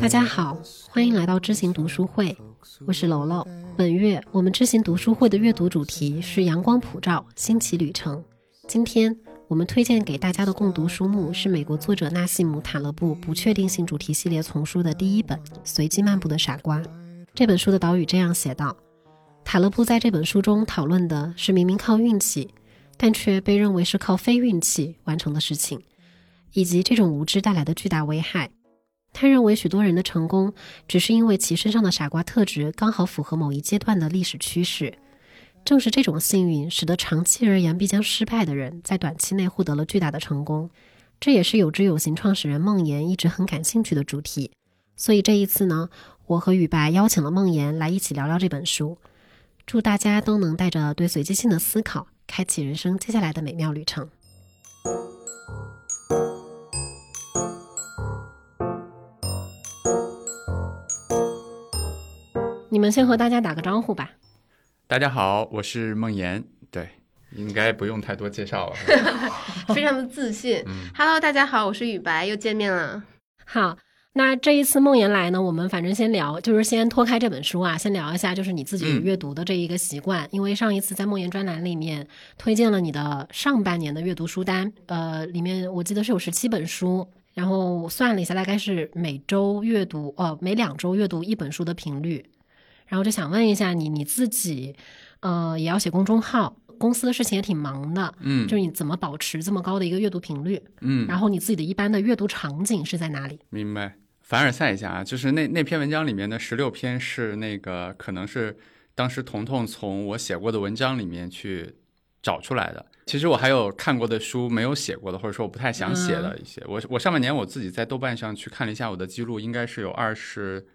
大家好，欢迎来到知行读书会，我是楼楼。本月我们知行读书会的阅读主题是阳光普照，新奇旅程。今天我们推荐给大家的共读书目是美国作者纳西姆·塔勒布不确定性主题系列丛书的第一本《随机漫步的傻瓜》。这本书的导语这样写道：塔勒布在这本书中讨论的是明明靠运气，但却被认为是靠非运气完成的事情。以及这种无知带来的巨大危害。他认为许多人的成功只是因为其身上的傻瓜特质刚好符合某一阶段的历史趋势。正是这种幸运，使得长期而言必将失败的人在短期内获得了巨大的成功。这也是有知有行创始人梦岩一直很感兴趣的主题。所以这一次呢，我和雨白邀请了梦岩来一起聊聊这本书。祝大家都能带着对随机性的思考，开启人生接下来的美妙旅程。你们先和大家打个招呼吧。大家好，我是梦岩。对，应该不用太多介绍了。非常的自信。Hello，大家好，我是雨白，又见面了。好，那这一次梦岩来呢，我们反正先聊，就是先脱开这本书啊，先聊一下，就是你自己阅读的这一个习惯。因为上一次在梦岩专栏里面推荐了你的上半年的阅读书单，呃，里面我记得是有十七本书，然后算了一下，大概是每周阅读，哦，每两周阅读一本书的频率。然后就想问一下你，你自己，呃，也要写公众号，公司的事情也挺忙的，嗯，就是你怎么保持这么高的一个阅读频率？嗯，然后你自己的一般的阅读场景是在哪里？明白，凡尔赛一下啊，就是那那篇文章里面的十六篇是那个可能是当时彤彤从我写过的文章里面去找出来的。其实我还有看过的书没有写过的，或者说我不太想写的一些。我我上半年我自己在豆瓣上去看了一下我的记录，应该是有二十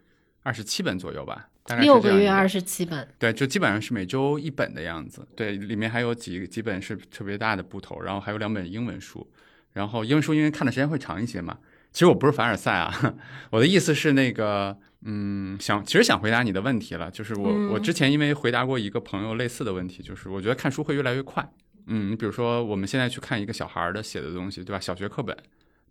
二十七本左右吧。六个月二十七本，对，就基本上是每周一本的样子。对，里面还有几几本是特别大的部头，然后还有两本英文书。然后英文书因为看的时间会长一些嘛。其实我不是凡尔赛啊，我的意思是那个，嗯，想其实想回答你的问题了，就是我我之前因为回答过一个朋友类似的问题，就是我觉得看书会越来越快。嗯，你比如说我们现在去看一个小孩的写的东西，对吧？小学课本。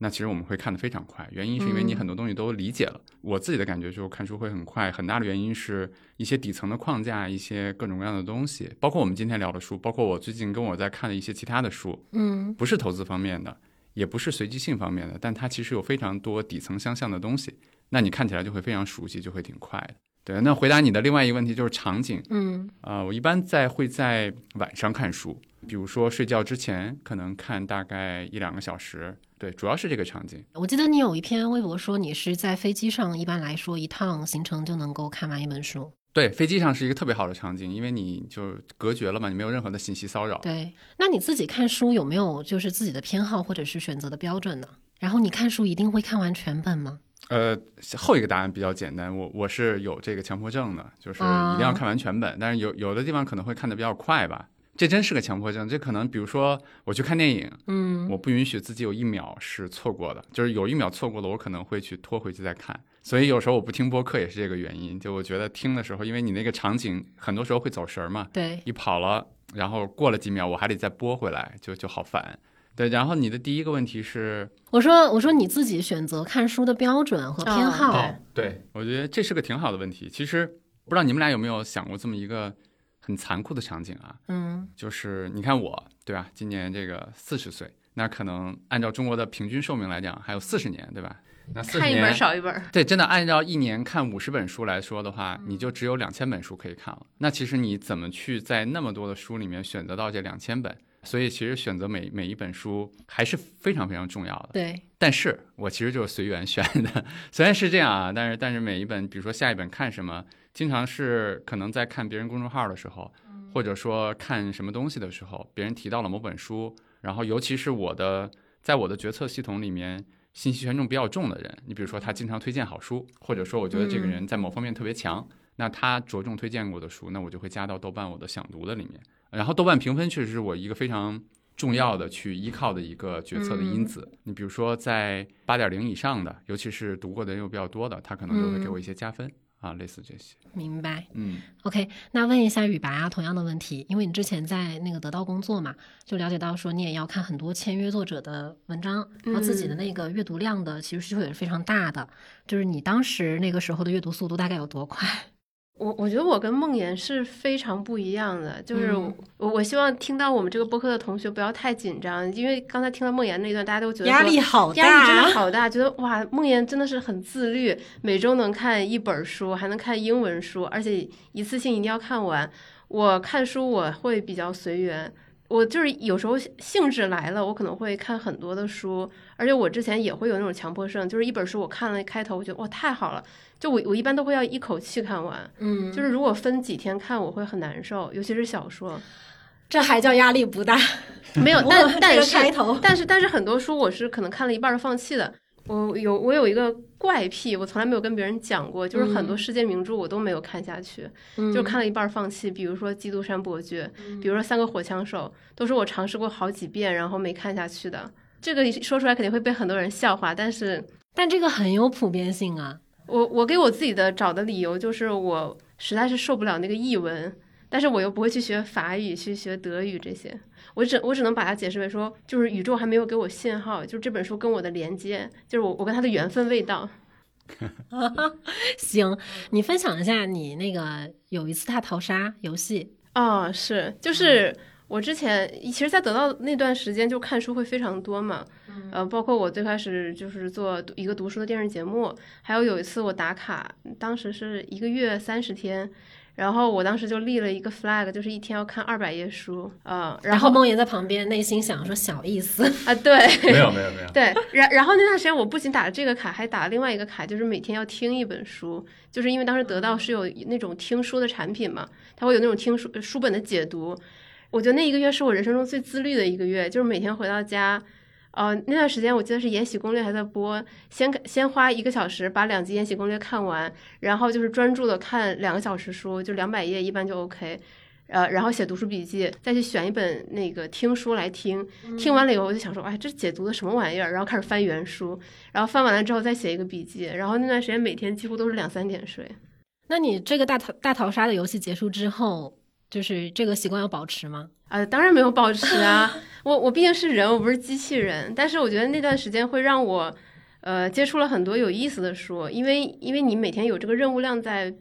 那其实我们会看得非常快，原因是因为你很多东西都理解了。我自己的感觉就是看书会很快，很大的原因是一些底层的框架，一些各种各样的东西，包括我们今天聊的书，包括我最近跟我在看的一些其他的书，嗯，不是投资方面的，也不是随机性方面的，但它其实有非常多底层相像的东西，那你看起来就会非常熟悉，就会挺快的。对，那回答你的另外一个问题就是场景，嗯，啊，我一般在会在晚上看书，比如说睡觉之前，可能看大概一两个小时。对，主要是这个场景。我记得你有一篇微博说，你是在飞机上，一般来说一趟行程就能够看完一本书。对，飞机上是一个特别好的场景，因为你就隔绝了嘛，你没有任何的信息骚扰。对，那你自己看书有没有就是自己的偏好或者是选择的标准呢？然后你看书一定会看完全本吗？呃，后一个答案比较简单，我我是有这个强迫症的，就是一定要看完全本，但是有有的地方可能会看的比较快吧。这真是个强迫症，这可能比如说我去看电影，嗯，我不允许自己有一秒是错过的，就是有一秒错过了，我可能会去拖回去再看。所以有时候我不听播客也是这个原因，就我觉得听的时候，因为你那个场景很多时候会走神儿嘛，对，你跑了，然后过了几秒，我还得再拨回来，就就好烦。对，然后你的第一个问题是，我说我说你自己选择看书的标准和偏好，对，我觉得这是个挺好的问题。其实不知道你们俩有没有想过这么一个。很残酷的场景啊，嗯，就是你看我，对吧？今年这个四十岁，那可能按照中国的平均寿命来讲，还有四十年，对吧？那四十年，看一本少一本。对，真的按照一年看五十本书来说的话，你就只有两千本书可以看了。那其实你怎么去在那么多的书里面选择到这两千本？所以其实选择每每一本书还是非常非常重要的。对，但是我其实就是随缘选的，虽然是这样啊，但是但是每一本，比如说下一本看什么。经常是可能在看别人公众号的时候，或者说看什么东西的时候，别人提到了某本书，然后尤其是我的在我的决策系统里面信息权重比较重的人，你比如说他经常推荐好书，或者说我觉得这个人在某方面特别强，那他着重推荐过的书，那我就会加到豆瓣我的想读的里面。然后豆瓣评分确实是我一个非常重要的去依靠的一个决策的因子。你比如说在八点零以上的，尤其是读过的人又比较多的，他可能就会给我一些加分。啊，类似这些。明白。嗯 OK，那问一下雨白啊，同样的问题，因为你之前在那个得到工作嘛，就了解到说你也要看很多签约作者的文章，然后自己的那个阅读量的其实需求也是非常大的。就是你当时那个时候的阅读速度大概有多快？我我觉得我跟梦妍是非常不一样的，就是嗯我、我希望听到我们这个播客的同学不要太紧张，因为刚才听到梦妍那段，大家都觉得压力好大压力真的好大，觉得哇，梦妍真的是很自律，每周能看一本书，还能看英文书，而且一次性一定要看完。我看书我会比较随缘，我就是有时候兴致来了，我可能会看很多的书，而且我之前也会有那种强迫症，就是一本书我看了开头，我觉得哇太好了，就我我一般都会要一口气看完。嗯，就是如果分几天看，我会很难受，尤其是小说。这还叫压力不大？没有，但但是开头但是但是很多书我是可能看了一半儿放弃的。我有我有一个怪癖，我从来没有跟别人讲过，就是很多世界名著我都没有看下去，嗯就看了一半儿放弃。比如说《基督山伯爵》，比如说《三个火枪手》，都是我尝试过好几遍，然后没看下去的。这个说出来肯定会被很多人笑话，但是但这个很有普遍性啊。我我给我自己的找的理由就是我实在是受不了那个译文，但是我又不会去学法语、去学德语这些，我只我只能把它解释为说，就是宇宙还没有给我信号，就是这本书跟我的连接，就是我我跟它的缘分未到。行，你分享一下你那个有一次大逃杀游戏。哦，是，就是我之前其实，在得到那段时间就看书会非常多嘛，呃，包括我最开始就是做一个读书的电视节目，还有有一次我打卡，当时是一个月三十天。然后我当时就立了一个 flag，就是一天要看二百页书，呃，然然后后梦妍在旁边内心想说小意思。啊，对，没有没有没有，对，然然后那段时间我不仅打了这个卡，还打了另外一个卡，就是每天要听一本书，就是因为当时得到是有那种听书的产品嘛，它会有那种听书书本的解读。我觉得那一个月是我人生中最自律的一个月，就是每天回到家，呃，那段时间我记得是《延禧攻略》还在播，先先花一个小时把两集《延禧攻略》看完，然后就是专注的看两个小时书，就两百页一般就 OK。呃，然后写读书笔记，再去选一本那个听书来听，听完了以后我就想说，哎，这解读的什么玩意儿？然后开始翻原书，然后翻完了之后再写一个笔记，然后那段时间每天几乎都是两三点睡。那你这个大逃大逃杀的游戏结束之后，就是这个习惯要保持吗？啊，当然没有保持啊，我我毕竟是人，我不是机器人。但是我觉得那段时间会让我，呃，接触了很多有意思的书，因为因为你每天有这个任务量在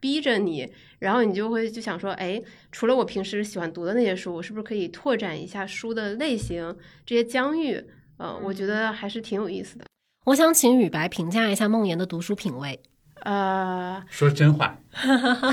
逼着你，然后你就会就想说，哎，除了我平时喜欢读的那些书，我是不是可以拓展一下书的类型，这些疆域？呃，我觉得还是挺有意思的。我想请雨白评价一下梦妍的读书品味。呃，说真话，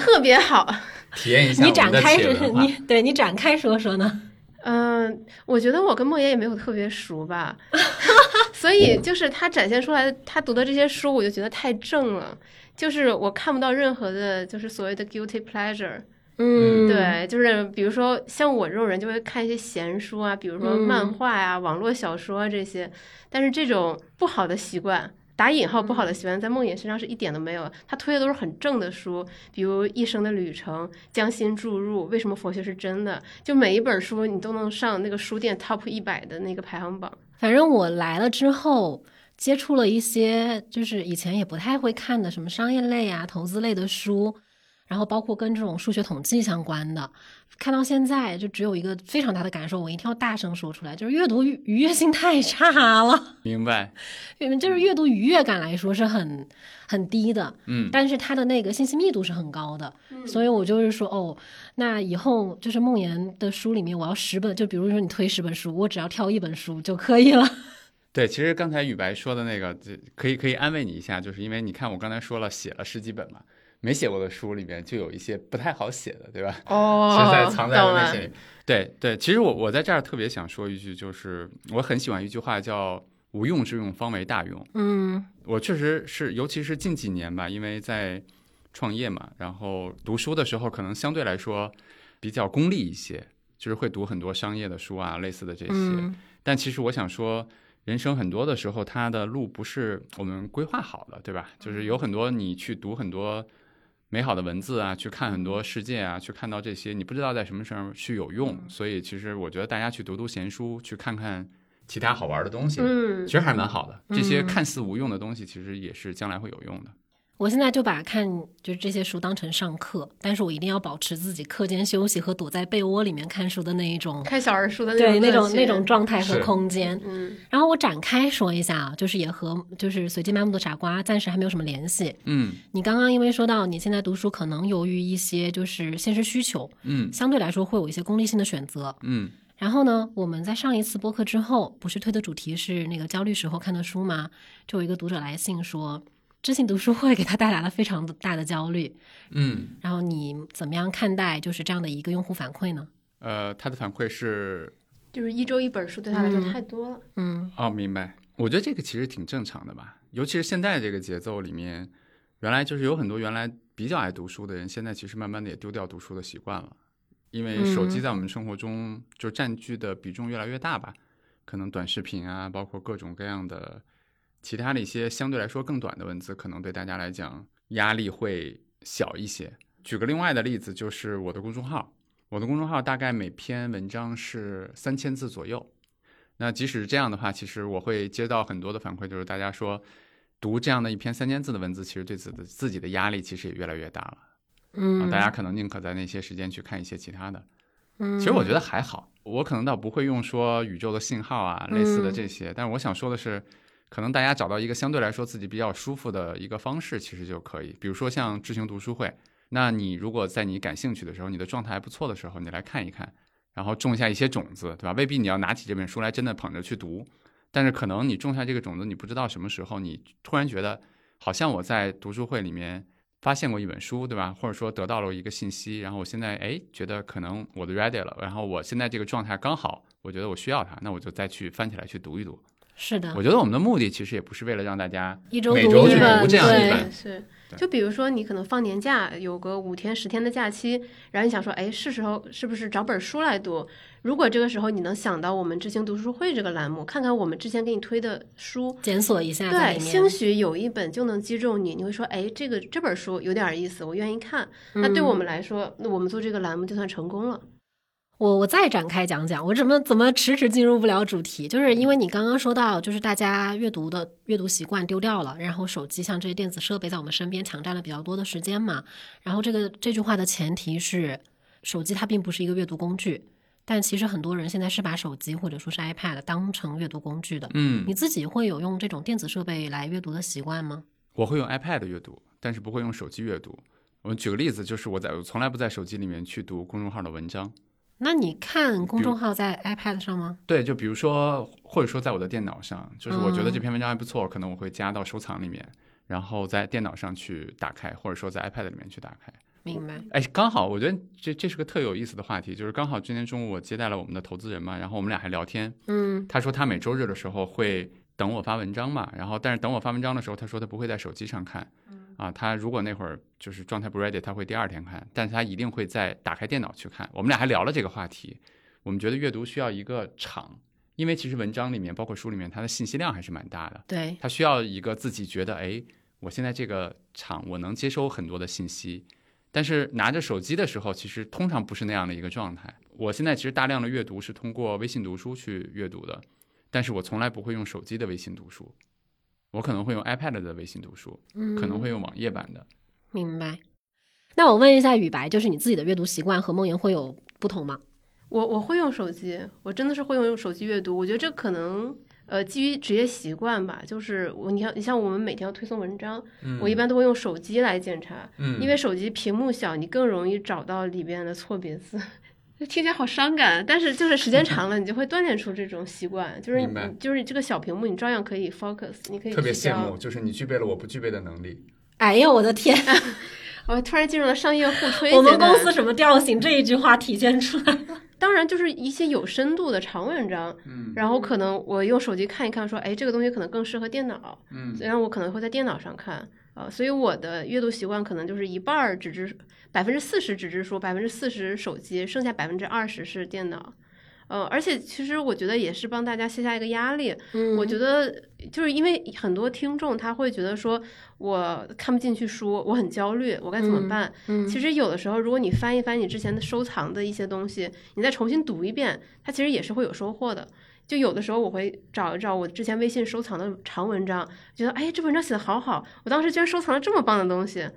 特别好。体验一下你展开你对你展开说说呢？嗯，我觉得我跟莫言也没有特别熟吧，所以就是他展现出来的他读的这些书，我就觉得太正了，就是我看不到任何的，就是所谓的 guilty pleasure。嗯，对，就是比如说像我这种人就会看一些闲书啊，比如说漫画呀、网络小说啊这些，但是这种不好的习惯。打引号不好的习惯，在梦魇身上是一点都没有。他推的都是很正的书，比如《一生的旅程》《将心注入》《为什么佛学是真的》，就每一本书你都能上那个书店 top 一百的那个排行榜。反正我来了之后，接触了一些就是以前也不太会看的什么商业类啊、投资类的书，然后包括跟这种数学统计相关的，看到现在就只有一个非常大的感受，我一定要大声说出来，就是阅读愉愉悦性太差了，明白，就是阅读愉悦感来说是很很低的，嗯，但是它的那个信息密度是很高的，嗯。所以我就是说，哦，那以后就是梦妍的书里面，我要十本，就比如说你推十本书，我只要挑一本书就可以了。对，其实刚才雨白说的那个，这可以可以安慰你一下，就是因为你看我刚才说了写了十几本嘛，没写过的书里面就有一些不太好写的，对吧？哦 其实在藏在懂了了那些里。对对，其实我我在这儿特别想说一句，就是我很喜欢一句话叫“无用之用，方为大用”。嗯我确实是，尤其是近几年吧，因为在创业嘛，然后读书的时候可能相对来说比较功利一些，就是会读很多商业的书啊，类似的这些。嗯但其实我想说，人生很多的时候，它的路不是我们规划好的，对吧？就是有很多你去读很多美好的文字啊，去看很多世界啊，去看到这些，你不知道在什么时候去有用。所以其实我觉得大家去读读闲书，去看看其他好玩的东西，嗯其实还蛮好的。这些嗯看似无用的东西，其实也是将来会有用的。我现在就把看就是这些书当成上课，但是我一定要保持自己课间休息和躲在被窝里面看书的那一种，看小人书的对那那乐趣种那种状态和空间。嗯然后我展开说一下啊，就是也和就是随机漫步的傻瓜暂时还没有什么联系。嗯你刚刚因为说到你现在读书可能由于一些就是现实需求，嗯相对来说会有一些功利性的选择。嗯然后呢，我们在上一次播客之后，不是推的主题是那个焦虑时候看的书吗？就有一个读者来信说，知性读书会给他带来了非常大的焦虑。嗯，然后你怎么样看待就是这样的一个用户反馈呢？呃，他的反馈是就是一周一本书对他来说嗯太多了。嗯哦，明白。我觉得这个其实挺正常的吧，尤其是现在这个节奏里面，原来就是有很多原来比较爱读书的人，现在其实慢慢的也丢掉读书的习惯了，因为手机嗯在我们生活中就占据的比重越来越大吧，可能短视频啊，包括各种各样的其他的一些相对来说更短的文字，可能对大家来讲压力会小一些。举个另外的例子，就是我的公众号，我的公众号大概每篇文章是三千字左右。那即使是这样的话，其实我会接到很多的反馈，就是大家说读这样的一篇三千字的文字，其实对自己的自己的压力其实也越来越大了。嗯，啊，大家可能宁可在那些时间去看一些其他的。嗯，其实我觉得还好，我可能倒不会用说宇宙的信号啊类似的嗯这些，但是我想说的是，可能大家找到一个相对来说自己比较舒服的一个方式，其实就可以。比如说像知行读书会，那你如果在你感兴趣的时候，你的状态还不错的时候，你来看一看，然后种下一些种子，对吧？未必你要拿起这本书来真的捧着去读，但是可能你种下这个种子，你不知道什么时候你突然觉得，好像我在读书会里面。发现过一本书，对吧？或者说得到了一个信息，然后我现在哎觉得可能我的 ready 了，然后我现在这个状态刚好，我觉得我需要它，那我就再去翻起来去读一读。是的我，觉得我们的目的其实也不是为了让大家一周每周去读一本，这样一对本，是，就比如说你可能放年假，有个五天十天的假期，然后你想说，哎，是时候是不是找本书来读？如果这个时候你能想到我们知行读书会这个栏目，看看我们之前给你推的书，检索一下对，兴。许有一本就能击中你，你会说，哎，这个这本书有点意思，我愿意看。那对我嗯们来说，那我们做这个栏目就算成功了。我我再展开讲讲，我怎么怎么迟迟进入不了主题，就是因为你刚刚说到，就是大家阅读的阅读习惯丢掉了，然后手机像这些电子设备在我们身边抢占了比较多的时间嘛。然后这个这句话的前提是，手机它并不是一个阅读工具，但其实很多人现在是把手机或者说是 iPad 当成阅读工具的。嗯你，自己会有用这种电子设备来阅读的习惯吗？我会用 iPad 阅读，但是不会用手机阅读。我举个例子，就是我在我从来不在手机里面去读公众号的文章。那你看公众号在 iPad 上吗？对，就比如说，或者说在我的电脑上，就是我觉得嗯这篇文章还不错，可能我会加到收藏里面，然后在电脑上去打开，或者说在 iPad 里面去打开。明白。哎，刚好我觉得这这是个特有意思的话题，就是刚好今天中午我接待了我们的投资人嘛，然后我们俩还聊天，嗯他说他每周日的时候会等我发文章嘛，然后但是等我发文章的时候，他说他不会在手机上看，啊，他如果那会儿就是状态不 ready，他会第二天看，但是他一定会在打开电脑去看。我们俩还聊了这个话题，我们觉得阅读需要一个场，因为其实文章里面包括书里面它的信息量还是蛮大的，对，他需要一个自己觉得哎，我现在这个场我能接收很多的信息。但是拿着手机的时候，其实通常不是那样的一个状态。我现在其实大量的阅读是通过微信读书去阅读的，但是我从来不会用手机的微信读书，我可能会用 iPad 的微信读书，嗯，可能会用网页版的。明白。那我问一下雨白，就是你自己的阅读习惯和梦莹会有不同吗？我我会用手机，我真的是会用手机阅读。我觉得这可能呃基于职业习惯吧，就是我你像你像我们每天要推送文章，我一般都会用手机来检查，嗯因为手机屏幕小，你更容易找到里边的错别字。听起来好伤感，但是就是时间长了，你就会锻炼出这种习惯，就是你就是这个小屏幕，你照样可以 focus，你可以特别羡慕，。就是你具备了我不具备的能力。哎呀，我的天！我突然进入了商业互吹 我们公司什么调性？这一句话体现出来了。当然就是一些有深度的长文章，嗯然后可能我用手机看一看，说，哎，这个东西可能更适合电脑，嗯然后我可能会在电脑上看，啊，所以我的阅读习惯可能就是一半儿纸质，百分之四十纸质书，百分之四十手机，剩下百分之二十是电脑，呃，而且其实我觉得也是帮大家卸下一个压力。嗯我觉得就是因为很多听众他会觉得说我看不进去书，我很焦虑，我该怎么办？嗯其实有的时候，如果你翻一翻你之前的收藏的一些东西，你再重新读一遍，它其实也是会有收获的。就有的时候我会找一找我之前微信收藏的长文章，觉得哎，这文章写的好好，我当时居然收藏了这么棒的东西，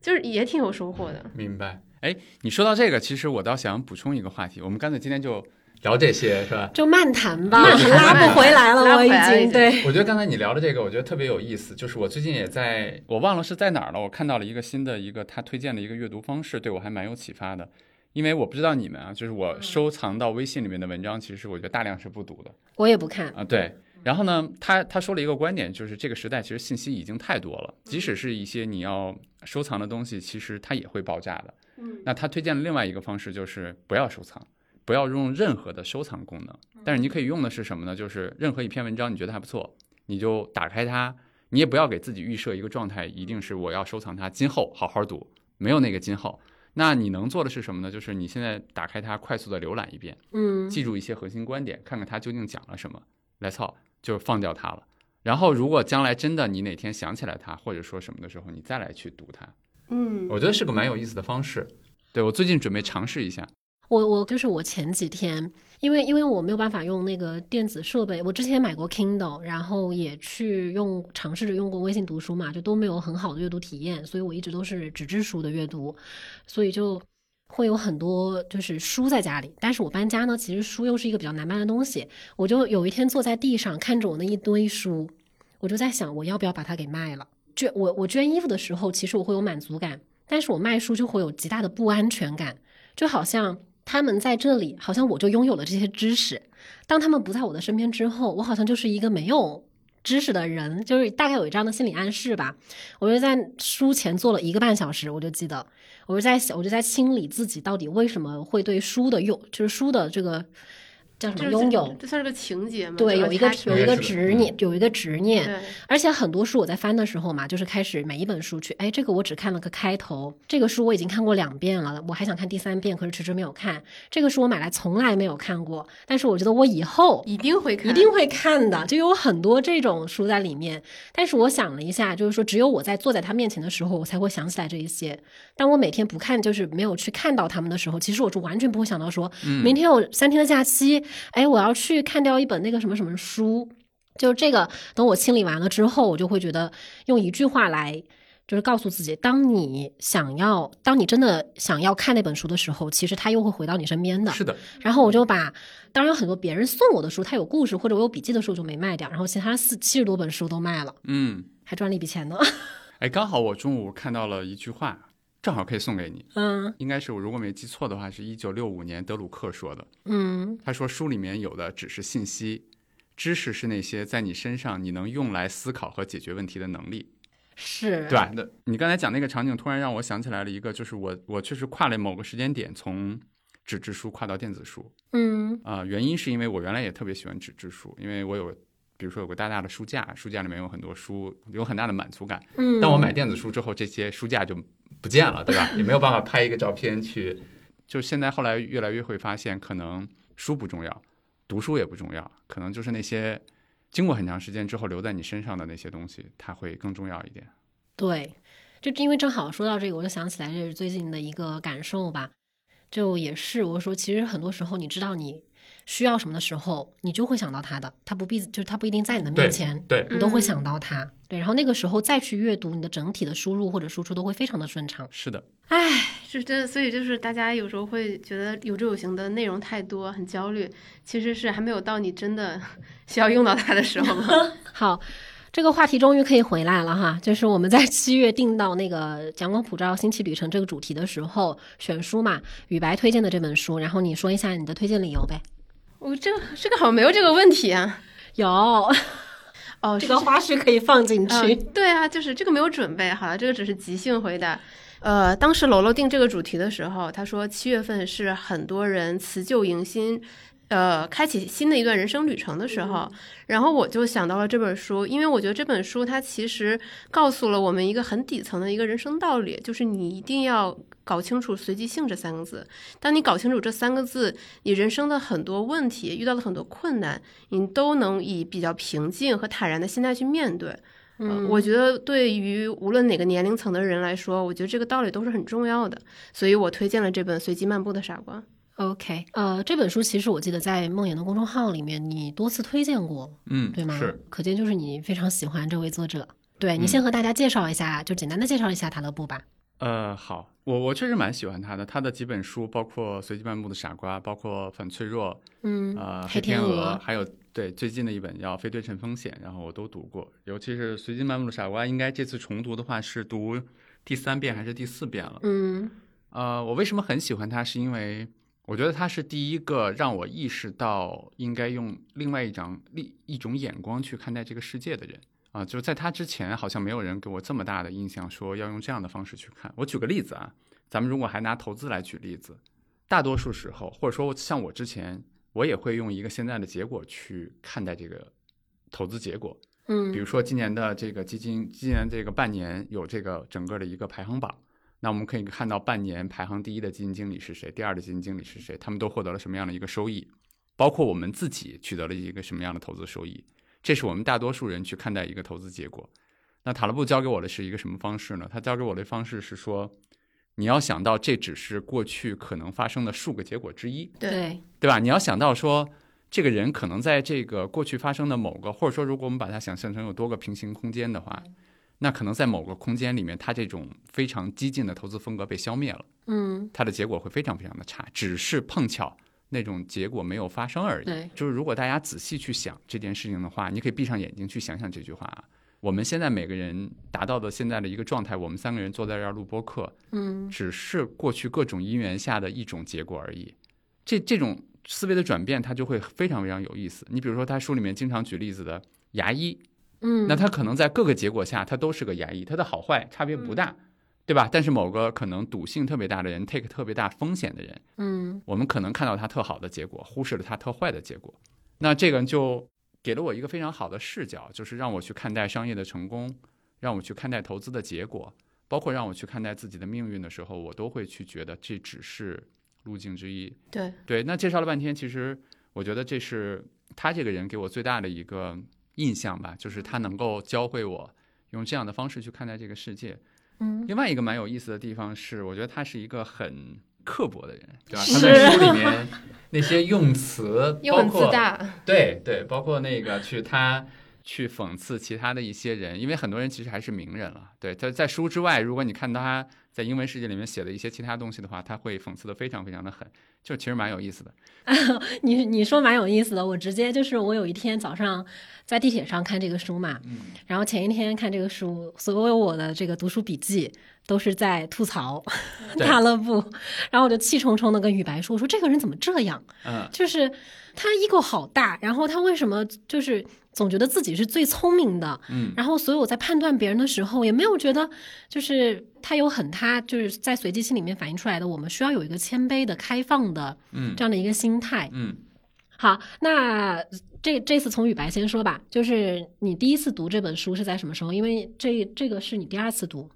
就是也挺有收获的。明白。哎，你说到这个，其实我倒想补充一个话题，我们干脆今天就聊这些，是吧？就漫谈吧，漫谈拉不回来了，拉不我已回来了已经经对。我觉得刚才你聊的这个，我觉得特别有意思。就是我最近也在，我忘了是在哪儿了，我看到了一个新的一个他推荐的一个阅读方式，对我还蛮有启发的。因为我不知道你们啊，就是我收藏到微信里面的文章，其实我觉得大量是不读的我也不看，啊。对，然后呢，他他说了一个观点，就是这个时代其实信息已经太多了，即使是一些你要收藏的东西，其实它也会爆炸的。嗯，那他推荐了另外一个方式，就是不要收藏，不要用任何的收藏功能。但是你可以用的是什么呢？就是任何一篇文章你觉得还不错，你就打开它，你也不要给自己预设一个状态，一定是我要收藏它，今后好好读，没有那个今后。那你能做的是什么呢？就是你现在打开它，快速的浏览一遍，嗯，记住一些核心观点，看看它究竟讲了什么。来操，就放掉它了。然后，如果将来真的你哪天想起来它，或者说什么的时候，你再来去读它，嗯，我觉得是个蛮有意思的方式。对我最近准备尝试一下。我我就是我前几天，因为因为我没有办法用那个电子设备，我之前买过 Kindle，然后也去用尝试着用过微信读书嘛，就都没有很好的阅读体验，所以我一直都是纸质书的阅读，所以就会有很多就是书在家里。但是我搬家呢，其实书又是一个比较难搬的东西，我就有一天坐在地上看着我那一堆书，我就在想我要不要把它给卖了。捐我我捐衣服的时候，其实我会有满足感，但是我卖书就会有极大的不安全感，就好像。他们在这里，好像我就拥有了这些知识。当他们不在我的身边之后，我好像就是一个没有知识的人，就是大概有这样的心理暗示吧。我就在书前坐了一个半小时，我就记得，我就在想，我就在清理自己到底为什么会对书的用，就是书的这个叫什么拥有，这算是个情节吗？对，有一个有一个执念，有一个执念。对，而且很多书我在翻的时候嘛，就是开始每一本书去，哎，这个我只看了个开头，这个书我已经看过两遍了，我还想看第三遍，可是迟迟没有看。这个书我买来从来没有看过，但是我觉得我以后一定会看，一定会看的，就有很多这种书在里面。但是我想了一下，就是说，只有我在坐在他面前的时候，我才会想起来这一些。当我每天不看，就是没有去看到他们的时候，其实我是完全不会想到说，明天有三天的假期，哎，我要去看掉一本那个什么什么书。就这个，等我清理完了之后，我就会觉得用一句话来。就是告诉自己，当你想要，当你真的想要看那本书的时候，其实它又会回到你身边的。是的，然后我就把，当然有很多别人送我的书，它有故事或者我有笔记的书就没卖掉，然后其他四七十多本书都卖了，嗯，还赚了一笔钱呢。哎，刚好我中午看到了一句话，正好可以送给你。嗯应该是我如果没记错的话，是一九六五年德鲁克说的。嗯他说书里面有的只是信息，知识是那些在你身上你能用来思考和解决问题的能力。是，对吧？那你刚才讲那个场景，突然让我想起来了一个，就是我我确实跨了某个时间点，从纸质书跨到电子书嗯啊、原因是因为我原来也特别喜欢纸质书，因为我有比如说有个大大的书架，书架里面有很多书，有很大的满足感。嗯，当我买电子书之后，这些书架就不见了，对吧？也没有办法拍一个照片去。就现在后来越来越会发现，可能书不重要，读书也不重要，可能就是那些经过很长时间之后留在你身上的那些东西，它会更重要一点。对，就因为正好说到这个，我就想起来这是最近的一个感受吧。就也是我说，其实很多时候你知道你需要什么的时候，你就会想到它的，它不必就是它不一定在你的面前，对，你都会想到它。对，然后那个时候再去阅读，你的整体的输入或者输出都会非常的顺畅。是的，唉，是真的，所以就是大家有时候会觉得有志有行的内容太多，很焦虑，其实是还没有到你真的 需要用到它的时候吗。好，这个话题终于可以回来了哈，就是我们在七月定到那个《阳光普照星奇旅程》这个主题的时候，选书嘛，雨白推荐的这本书，然后你说一下你的推荐理由呗。我这个这个好像没有这个问题啊。有 哦，这个花絮可以放进去。嗯，对啊，就是这个没有准备好了，这个只是即兴回答。呃，当时楼楼定这个主题的时候，他说七月份是很多人辞旧迎新，呃，开启新的一段人生旅程的时候。然后我就想到了这本书，因为我觉得这本书它其实告诉了我们一个很底层的一个人生道理，就是你一定要搞清楚随机性这三个字。当你搞清楚这三个字，你人生的很多问题遇到了很多困难，你都能以比较平静和坦然的心态去面对。嗯，我觉得对于无论哪个年龄层的人来说，我觉得这个道理都是很重要的。所以我推荐了这本《随机漫步的傻瓜》。OK，呃，这本书其实我记得在梦魇的公众号里面你多次推荐过，嗯，对吗？是，可见就是你非常喜欢这位作者。对你嗯先和大家介绍一下，就简单的介绍一下塔勒布吧。呃，好，我我确实蛮喜欢他的，他的几本书，包括《随机漫步的傻瓜》，包括《反脆弱》，嗯，呃，黑天鹅还有对最近的一本叫《非对称风险》，然后我都读过，尤其是《随机漫步的傻瓜》，应该这次重读的话是读第三遍还是第四遍了？嗯呃，我为什么很喜欢他，是因为我觉得他是第一个让我意识到应该用另外一张另一种眼光去看待这个世界的人啊、就在他之前，好像没有人给我这么大的印象，说要用这样的方式去看。我举个例子啊，咱们如果还拿投资来举例子，大多数时候，或者说像我之前，我也会用一个现在的结果去看待这个投资结果。嗯，比如说今年的这个基金，今年这个半年有这个整个的一个排行榜，那我们可以看到半年排行第一的基金经理是谁，第二的基金经理是谁，他们都获得了什么样的一个收益，包括我们自己取得了一个什么样的投资收益，这是我们大多数人去看待一个投资结果。那塔勒布教给我的是一个什么方式呢？他教给我的方式是说，你要想到这只是过去可能发生的数个结果之一，对，对，对吧？你要想到说，这个人可能在这个过去发生的某个，或者说如果我们把它想象成有多个平行空间的话，那可能在某个空间里面，他这种非常激进的投资风格被消灭了，嗯他的结果会非常非常的差，只是碰巧那种结果没有发生而已。对，就是如果大家仔细去想这件事情的话，你可以闭上眼睛去想想这句话啊。我们现在每个人达到的现在的一个状态，我们三个人坐在这儿录播课，嗯只是过去各种因缘下的一种结果而已。这这种思维的转变，它就会非常非常有意思。你比如说，他书里面经常举例子的牙医，嗯，那他可能在各个结果下，他都是个牙医，他的好坏差别不大，对吧？但是某个可能赌性特别大的人，take 特别大风险的人，嗯我们可能看到他特好的结果，忽视了他特坏的结果。那这个就给了我一个非常好的视角，就是让我去看待商业的成功，让我去看待投资的结果，包括让我去看待自己的命运的时候，我都会去觉得这只是路径之一。对，对，那介绍了半天，其实我觉得这是他这个人给我最大的一个印象吧，就是他能够教会我用这样的方式去看待这个世界。嗯另外一个蛮有意思的地方是，我觉得他是一个很刻薄的人，对吧？他在书里面那些用词，包括大，对对，包括那个去他去讽刺其他的一些人，因为很多人其实还是名人了。对，在在书之外，如果你看到他在英文世界里面写的一些其他东西的话，他会讽刺的非常非常的狠，就其实蛮有意思的。你你说蛮有意思的，我直接就是我有一天早上在地铁上看这个书嘛，嗯然后前一天看这个书，所有我的这个读书笔记都是在吐槽对塔勒布，然后我就气冲冲的跟雨白说：“我说这个人怎么这样？嗯，就是他 ego 好大，然后他为什么就是总觉得自己是最聪明的？嗯，然后所以我在判断别人的时候，也没有觉得就是他有很它就是在随机性里面反映出来的，我们需要有一个谦卑的、开放的嗯这样的一个心态。嗯，好，那这这次从雨白先说吧，就是你第一次读这本书是在什么时候？因为这这个是你第二次读。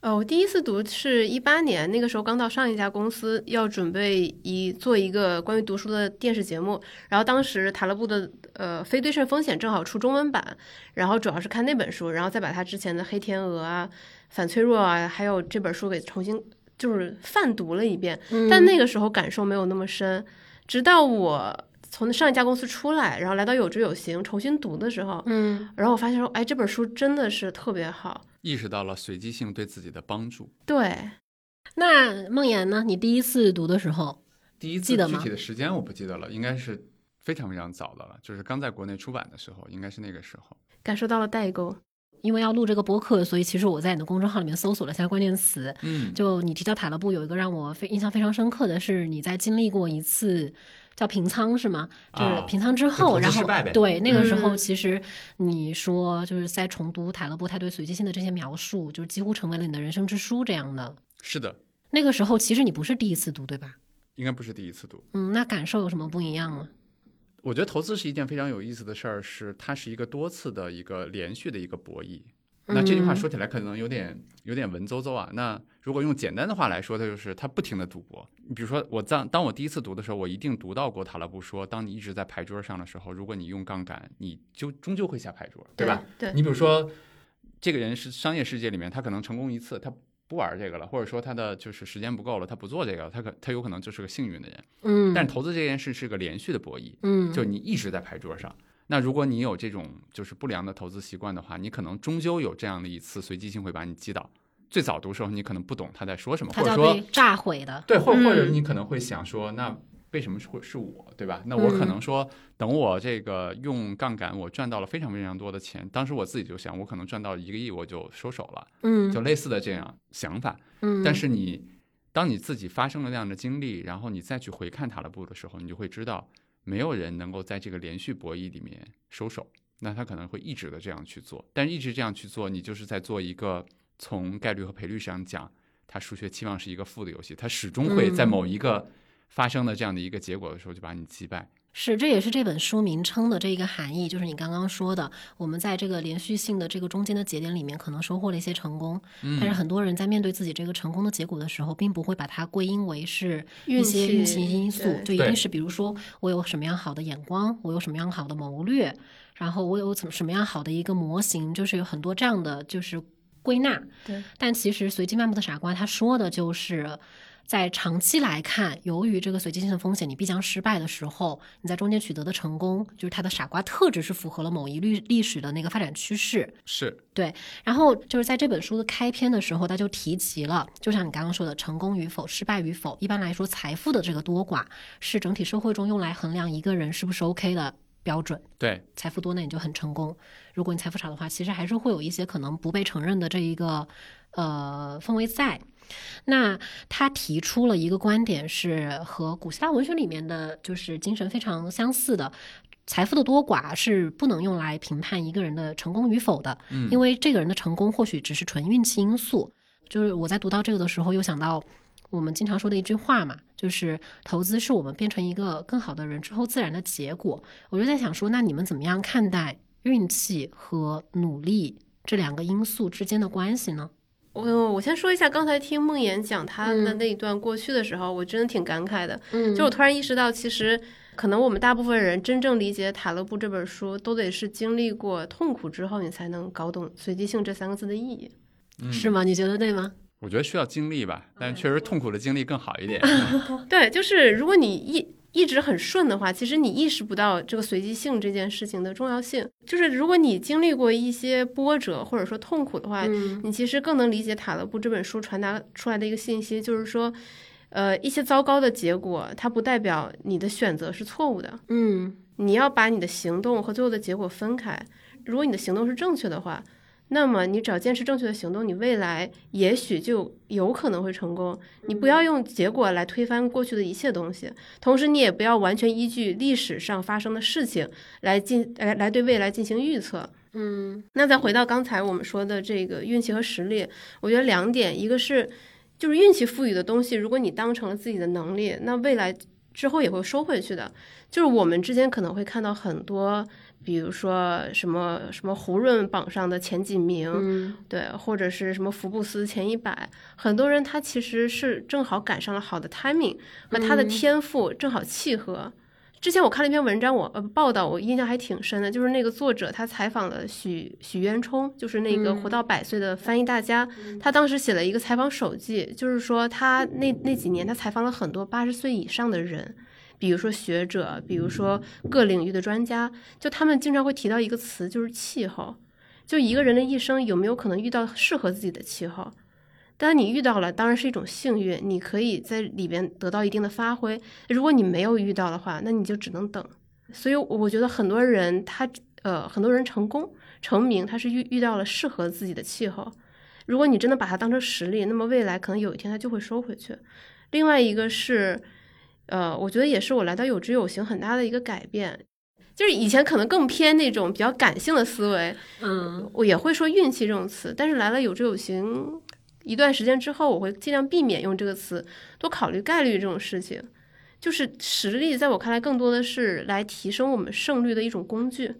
呃，我第一次读是一八年，那个时候刚到上一家公司，要准备一做一个关于读书的电视节目。然后当时塔勒布的呃《非对称风险》正好出中文版，然后主要是看那本书，然后再把他之前的《黑天鹅》啊、《反脆弱》啊，还有这本书给重新就是泛读了一遍。但那个时候感受没有那么深，直到我从上一家公司出来，然后来到有知有行重新读的时候，嗯然后我发现说，哎，这本书真的是特别好。意识到了随机性对自己的帮助。对，那梦妍呢？你第一次读的时候，第一次具记得吗体的时间我不记得了，应该是非常非常早的了，就是刚在国内出版的时候，应该是那个时候。感受到了代沟。因为要录这个播客，所以其实我在你的公众号里面搜索了一下关键词。嗯，就你提到塔勒布，有一个让我非印象非常深刻的是，你在经历过一次叫平仓是吗？就是啊平仓之后，然后失败呗对那个时候，嗯其实你说就是在重读塔勒布他对随机性的这些描述，就是几乎成为了你的人生之书这样的。是的，那个时候其实你不是第一次读，对吧？应该不是第一次读。嗯，那感受有什么不一样吗？我觉得投资是一件非常有意思的事儿，是它是一个多次的一个连续的一个博弈。那这句话嗯说起来可能有点有点文绉绉啊。那如果用简单的话来说，它就是它不停的赌博。你比如说，我当当我第一次读的时候，我一定读到过塔勒布说，当你一直在牌桌上的时候，如果你用杠杆，你就终究会下牌桌，对吧？？对，你比如说，这个人是商业世界里面，他可能成功一次，他不玩这个了，或者说他的就是时间不够了，他不做这个了，他可他有可能就是个幸运的人。嗯，但投资这件事是个连续的博弈，嗯，就你一直在牌桌上。那如果你有这种就是不良的投资习惯的话，你可能终究有这样的一次随机性会把你击倒。最早读时候，你可能不懂他在说什么，或者说炸毁的。对，或嗯或者你可能会想说，那为什么是会是我，对吧？那我可嗯能说，等我这个用杠杆，我赚到了非常非常多的钱，当时我自己就想，我可能赚到一个亿，我就收手了，嗯就类似的这样想法。嗯，但是你当你自己发生了那样的经历，然后你再去回看塔勒布的时候，你就会知道，没有人能够在这个连续博弈里面收手。那他可能会一直的这样去做，但是一直这样去做，你就是在做一个从概率和赔率上讲，它数学期望是一个负的游戏，它始终会在嗯某一个发生的这样的一个结果的时候就把你击败。是，这也是这本书名称的这一个含义，就是你刚刚说的，我们在这个连续性的这个中间的节点里面，可能收获了一些成功，嗯但是很多人在面对自己这个成功的结果的时候，并不会把它归因为是一运气些运气因素，就一定是比如说我有什么样好的眼光，我有什么样好的谋略，然后我有怎么什么样好的一个模型，就是有很多这样的就是归纳。对，但其实随机漫步的傻瓜他说的就是。在长期来看，由于这个随机性的风险，你必将失败的时候，你在中间取得的成功，就是它的傻瓜特质是符合了某一历历史的那个发展趋势。是对，然后就是在这本书的开篇的时候，他就提及了，就像你刚刚说的，成功与否、失败与否，一般来说，财富的这个多寡是整体社会中用来衡量一个人是不是 OK 的标准。对，财富多，那你就很成功；如果你财富少的话，其实还是会有一些可能不被承认的这一个呃氛围在。那他提出了一个观点，是和古希腊文学里面的就是精神非常相似的。财富的多寡是不能用来评判一个人的成功与否的，嗯因为这个人的成功或许只是纯运气因素。就是我在读到这个的时候，又想到我们经常说的一句话嘛，就是投资是我们变成一个更好的人之后自然的结果。我就在想说，那你们怎么样看待运气和努力这两个因素之间的关系呢？我我先说一下，刚才听梦妍讲她的嗯那一段过去的时候，我真的挺感慨的。嗯就我突然意识到，其实可能我们大部分人真正理解塔勒布这本书，都得是经历过痛苦之后，你才能搞懂随机性这三个字的意义。嗯是吗？你觉得对吗？我觉得需要经历吧，但确实痛苦的经历更好一点。对，就是如果你一一直很顺的话，其实你意识不到这个随机性这件事情的重要性。就是如果你经历过一些波折或者说痛苦的话，嗯你其实更能理解塔勒布这本书传达出来的一个信息，就是说，呃，一些糟糕的结果，它不代表你的选择是错误的。嗯你要把你的行动和最后的结果分开。如果你的行动是正确的话，那么你只要坚持正确的行动，你未来也许就有可能会成功。你不要用结果来推翻过去的一切东西，同时你也不要完全依据历史上发生的事情来进来来对未来进行预测。嗯那再回到刚才我们说的这个运气和实力，我觉得两点，一个是就是运气赋予的东西，如果你当成了自己的能力，那未来之后也会收回去的。就是我们之间可能会看到很多，比如说什么什么胡润榜上的前几名，嗯对，或者是什么福布斯前一百，很多人他其实是正好赶上了好的 timing 和他的嗯天赋正好契合。之前我看了一篇文章，我呃报道，我印象还挺深的，就是那个作者他采访了许许渊冲，就是那个嗯活到百岁的翻译大家，他当时写了一个采访手记，就是说他那那几年他采访了很多八十岁以上的人。比如说学者，比如说各领域的专家，就他们经常会提到一个词，就是气候。就一个人的一生有没有可能遇到适合自己的气候？当你遇到了，当然是一种幸运，你可以在里边得到一定的发挥。如果你没有遇到的话，那你就只能等。所以我觉得很多人他呃很多人成功成名，他是遇遇到了适合自己的气候。如果你真的把它当成实力，那么未来可能有一天它就会收回去。另外一个是，呃，我觉得也是我来到有知有行很大的一个改变，就是以前可能更偏那种比较感性的思维，嗯我也会说运气这种词，但是来了有知有行一段时间之后，我会尽量避免用这个词，多考虑概率这种事情。就是实力，在我看来，更多的是来提升我们胜率的一种工具。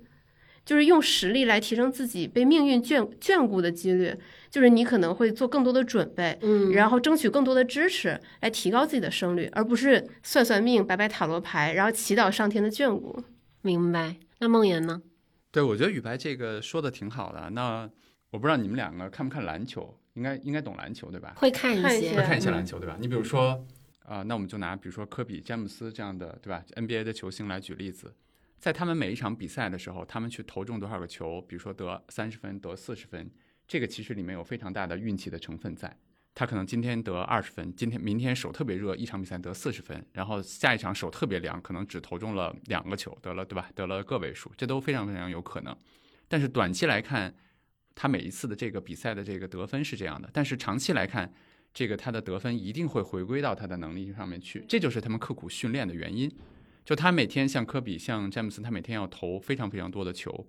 就是用实力来提升自己被命运眷眷顾的几率，就是你可能会做更多的准备，嗯然后争取更多的支持，来提高自己的胜率，而不是算算命、摆摆塔罗牌，然后祈祷上天的眷顾。明白。那梦妍呢？对，我觉得雨白这个说的挺好的。那我不知道你们两个看不看篮球，应该应该懂篮球对吧？会看一些，会看一些嗯篮球对吧？你比如说啊、那我们就拿比如说科比、詹姆斯这样的对吧 NBA 的球星来举例子，在他们每一场比赛的时候，他们去投中多少个球，比如说得三十分、得四十分，这个其实里面有非常大的运气的成分在。他可能今天得二十分，今天明天手特别热，一场比赛得四十分，然后下一场手特别凉，可能只投中了两个球，得了对吧？得了个位数，这都非常非常有可能。但是短期来看，他每一次的这个比赛的这个得分是这样的，但是长期来看，这个他的得分一定会回归到他的能力上面去，这就是他们刻苦训练的原因。就他每天像科比、像詹姆斯，他每天要投非常非常多的球，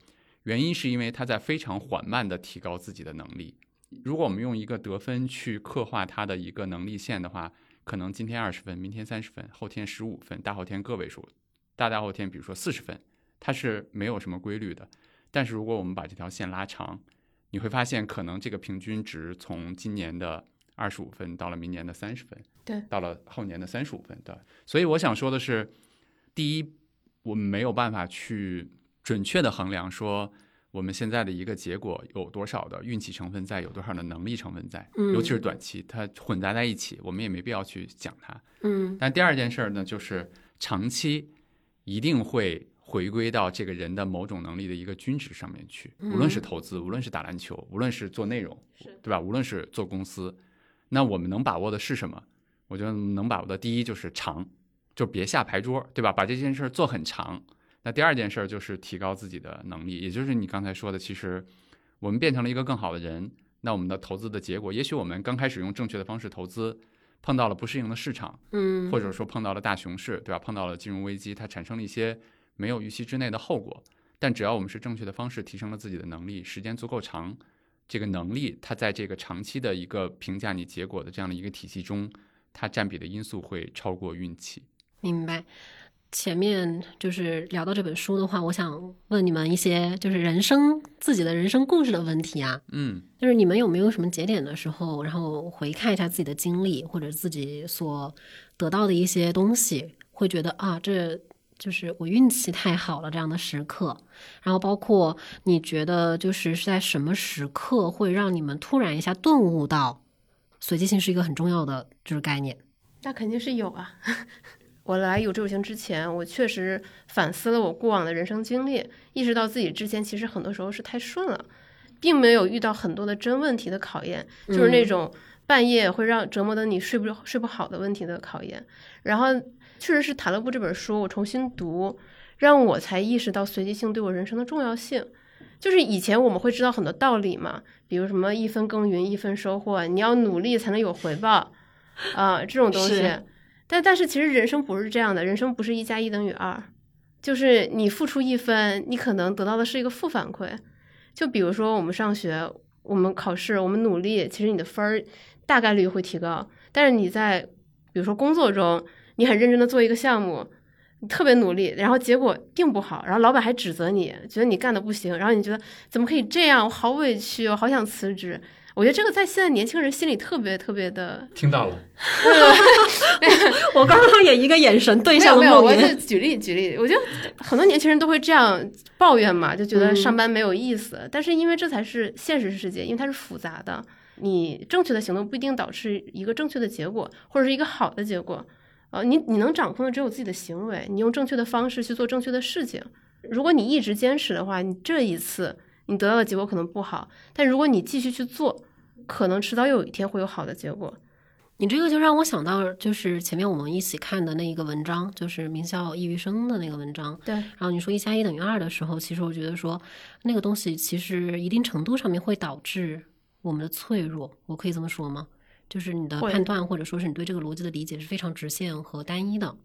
原因是因为他在非常缓慢地提高自己的能力。如果我们用一个得分去刻画他的一个能力线的话，可能今天二十分，明天三十分，后天十五分，大后天个位数，大大后天比如说四十分，它是没有什么规律的。但是如果我们把这条线拉长，你会发现可能这个平均值从今年的二十五分到了明年的三十分，对，到了后年的三十五分对。所以我想说的是，第一，我们没有办法去准确的衡量说我们现在的一个结果有多少的运气成分在，有多少的能力成分在，嗯尤其是短期它混杂在一起，我们也没必要去讲它。嗯但第二件事儿呢，就是长期一定会回归到这个人的某种能力的一个均值上面去，嗯无论是投资，无论是打篮球，无论是做内容，对吧？无论是做公司，那我们能把握的是什么？我觉得能把握的第一就是长，就别下牌桌，对吧？把这件事儿做很长。那第二件事儿就是提高自己的能力，也就是你刚才说的，其实我们变成了一个更好的人，那我们的投资的结果，也许我们刚开始用正确的方式投资，碰到了不适应的市场，嗯，或者说碰到了大熊市，对吧？碰到了金融危机，它产生了一些没有预期之内的后果。但只要我们是正确的方式提升了自己的能力，时间足够长，这个能力它在这个长期的一个评价你结果的这样的一个体系中，它占比的因素会超过运气。明白。前面就是聊到这本书的话，我想问你们一些就是人生自己的人生故事的问题啊。嗯就是你们有没有什么节点的时候，然后回看一下自己的经历，或者自己所得到的一些东西，会觉得啊，这就是我运气太好了这样的时刻。然后包括你觉得就是是在什么时刻会让你们突然一下顿悟到，随机性是一个很重要的就是概念。那肯定是有啊。我来有志有行之前，我确实反思了我过往的人生经历，意识到自己之前其实很多时候是太顺了，并没有遇到很多的真问题的考验，就是那种半夜会让折磨的你睡不睡不好的问题的考验。然后，确实是《塔勒布》这本书，我重新读，让我才意识到随机性对我人生的重要性。就是以前我们会知道很多道理嘛，比如什么一分耕耘一分收获，你要努力才能有回报，啊、这种东西是。但但是其实人生不是这样的，人生不是一加一等于二，就是你付出一分，你可能得到的是一个负反馈。就比如说我们上学，我们考试，我们努力，其实你的分儿大概率会提高。但是你在比如说工作中，你很认真的做一个项目，你特别努力，然后结果并不好，然后老板还指责你，觉得你干的不行，然后你觉得怎么可以这样，我好委屈，我好想辞职。我觉得这个在现在年轻人心里特别特别的听到了，我刚刚也一个眼神对上了没有，我。就举例举例，我觉得很多年轻人都会这样抱怨嘛，就觉得嗯上班没有意思。但是因为这才是现实世界，因为它是复杂的，你正确的行动不一定导致一个正确的结果，或者是一个好的结果。呃，你你能掌控的只有自己的行为，你用正确的方式去做正确的事情。如果你一直坚持的话，你这一次你得到的结果可能不好，但如果你继续去做，可能迟早有一天会有好的结果。你这个就让我想到，就是前面我们一起看的那一个文章，就是名校抑郁生的那个文章。对，然后你说一加一等于二的时候，其实我觉得说那个东西其实一定程度上面会导致我们的脆弱，我可以这么说吗？就是你的判断或者说是你对这个逻辑的理解是非常直线和单一的。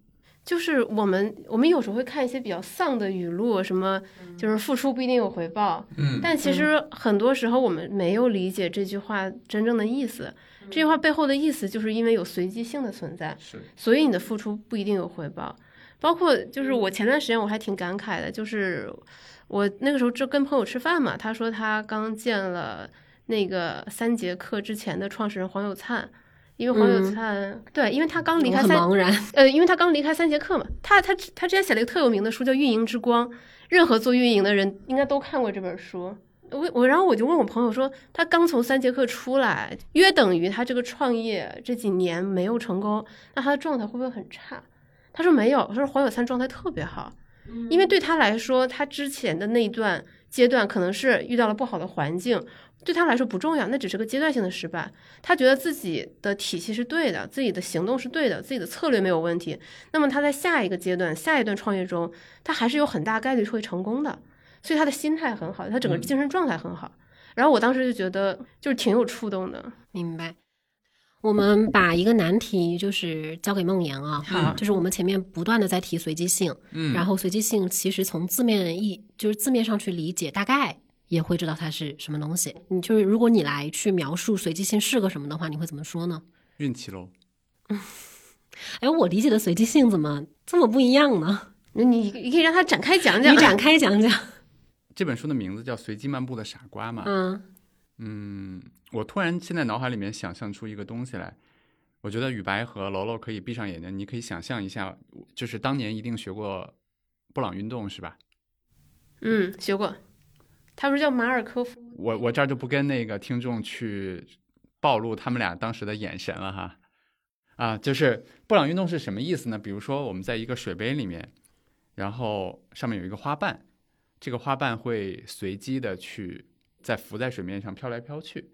就是我们我们有时候会看一些比较丧的语录，什么就是付出不一定有回报，嗯但其实很多时候我们没有理解这句话真正的意思。这句话背后的意思，就是因为有随机性的存在，是所以你的付出不一定有回报。包括就是我前段时间我还挺感慨的，就是我那个时候就跟朋友吃饭嘛，他说他刚见了那个三节课之前的创始人黄有灿。因为黄有灿、对，因为他刚离开三茫然。呃，因为他刚离开三节课嘛，他他他之前写了一个特有名的书叫《运营之光》，任何做运营的人应该都看过这本书。我我然后我就问我朋友说，他刚从三节课出来，约等于他这个创业这几年没有成功，那他的状态会不会很差？他说没有，他说黄有灿状态特别好，因为对他来说，他之前的那一段阶段可能是遇到了不好的环境。对他来说不重要，那只是个阶段性的失败。他觉得自己的体系是对的，自己的行动是对的，自己的策略没有问题。那么他在下一个阶段、下一段创业中，他还是有很大概率会成功的。所以他的心态很好，他整个精神状态很好。然后我当时就觉得，就是挺有触动的。明白。我们把一个难题就是交给梦妍啊，好就是我们前面不断的在提随机性，嗯，然后随机性其实从字面意就是字面上去理解，大概也会知道它是什么东西。你就是如果你来去描述随机性是个什么的话，你会怎么说呢？运气喽。哎，我理解的随机性怎么这么不一样呢？那你你可以让他展开讲讲。你展开讲讲。这本书的名字叫《随机漫步的傻瓜》嘛。嗯嗯，我突然现在脑海里面想象出一个东西来，我觉得雨白和楼楼可以闭上眼睛，你可以想象一下，就是当年一定学过布朗运动是吧？嗯，学过。他不是叫马尔科夫？我我这儿就不跟那个听众去暴露他们俩当时的眼神了哈。啊，就是布朗运动是什么意思呢？比如说我们在一个水杯里面，然后上面有一个花瓣，这个花瓣会随机的去在浮在水面上飘来飘去，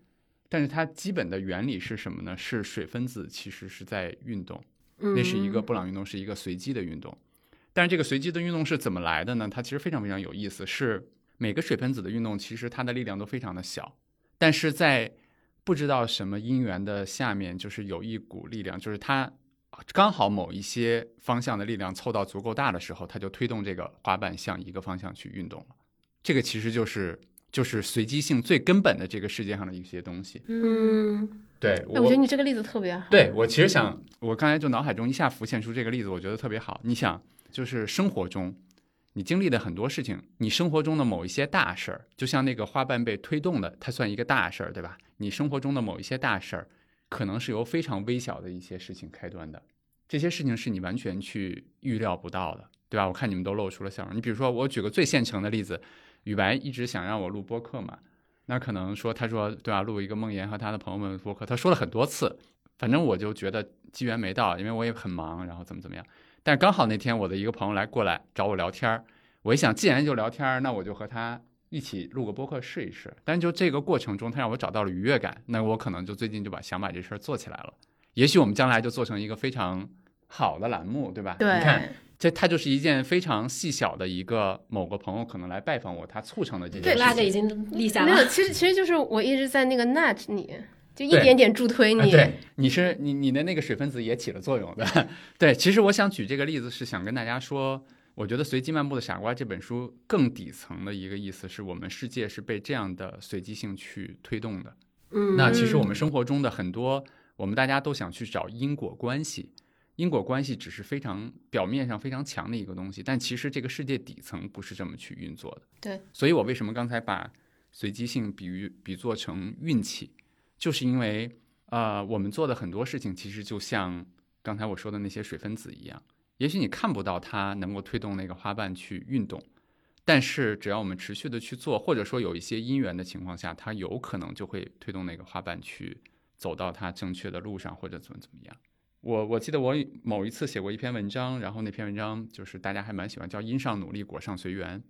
但是它基本的原理是什么呢？是水分子其实是在运动，嗯，那是一个布朗运动，是一个随机的运动。但是这个随机的运动是怎么来的呢？它其实非常非常有意思，是每个水分子的运动其实它的力量都非常的小，但是在不知道什么因缘的下面，就是有一股力量，就是它刚好某一些方向的力量凑到足够大的时候，它就推动这个滑板向一个方向去运动了。这个其实就是就是随机性最根本的这个世界上的一些东西。嗯对，哎，我觉得你这个例子特别好。对我其实想，我刚才就脑海中一下浮现出这个例子，我觉得特别好。你想，就是生活中你经历的很多事情，你生活中的某一些大事儿，就像那个花瓣被推动的，它算一个大事儿，对吧？你生活中的某一些大事儿，可能是由非常微小的一些事情开端的，这些事情是你完全去预料不到的，对吧？我看你们都露出了笑容。你比如说，我举个最现成的例子，雨白一直想让我录播客嘛，那可能说他说对吧、录一个梦妍和他的朋友们的播客，他说了很多次，反正我就觉得机缘没到，因为我也很忙，然后怎么怎么样。但刚好那天我的一个朋友来过来找我聊天儿，我一想，既然就聊天儿，那我就和他一起录个播客试一试。但就这个过程中，他让我找到了愉悦感，那我可能就最近就把想把这事儿做起来了。也许我们将来就做成一个非常好的栏目，对吧？对，你看，这它就是一件非常细小的一个某个朋友可能来拜访我，他促成的这件对事情。，flag 已经立下了没有，其实其实就是我一直在那个 nudge 你，就一点点助推你。啊对，你是你你的那个水分子也起了作用的。对，其实我想举这个例子是想跟大家说，我觉得《随机漫步的傻瓜》这本书更底层的一个意思是我们世界是被这样的随机性去推动的。嗯，那其实我们生活中的很多，我们大家都想去找因果关系，因果关系只是非常表面上非常强的一个东西，但其实这个世界底层不是这么去运作的。对，所以我为什么刚才把随机性比喻比作成运气，就是因为呃，我们做的很多事情其实就像刚才我说的那些水分子一样，也许你看不到它能够推动那个花瓣去运动。但是，只要我们持续的去做，或者说有一些因缘的情况下，它有可能就会推动那个花瓣去走到它正确的路上，或者怎么怎么样。我我记得我某一次写过一篇文章，然后那篇文章就是大家还蛮喜欢，叫“因上努力，果上随缘”。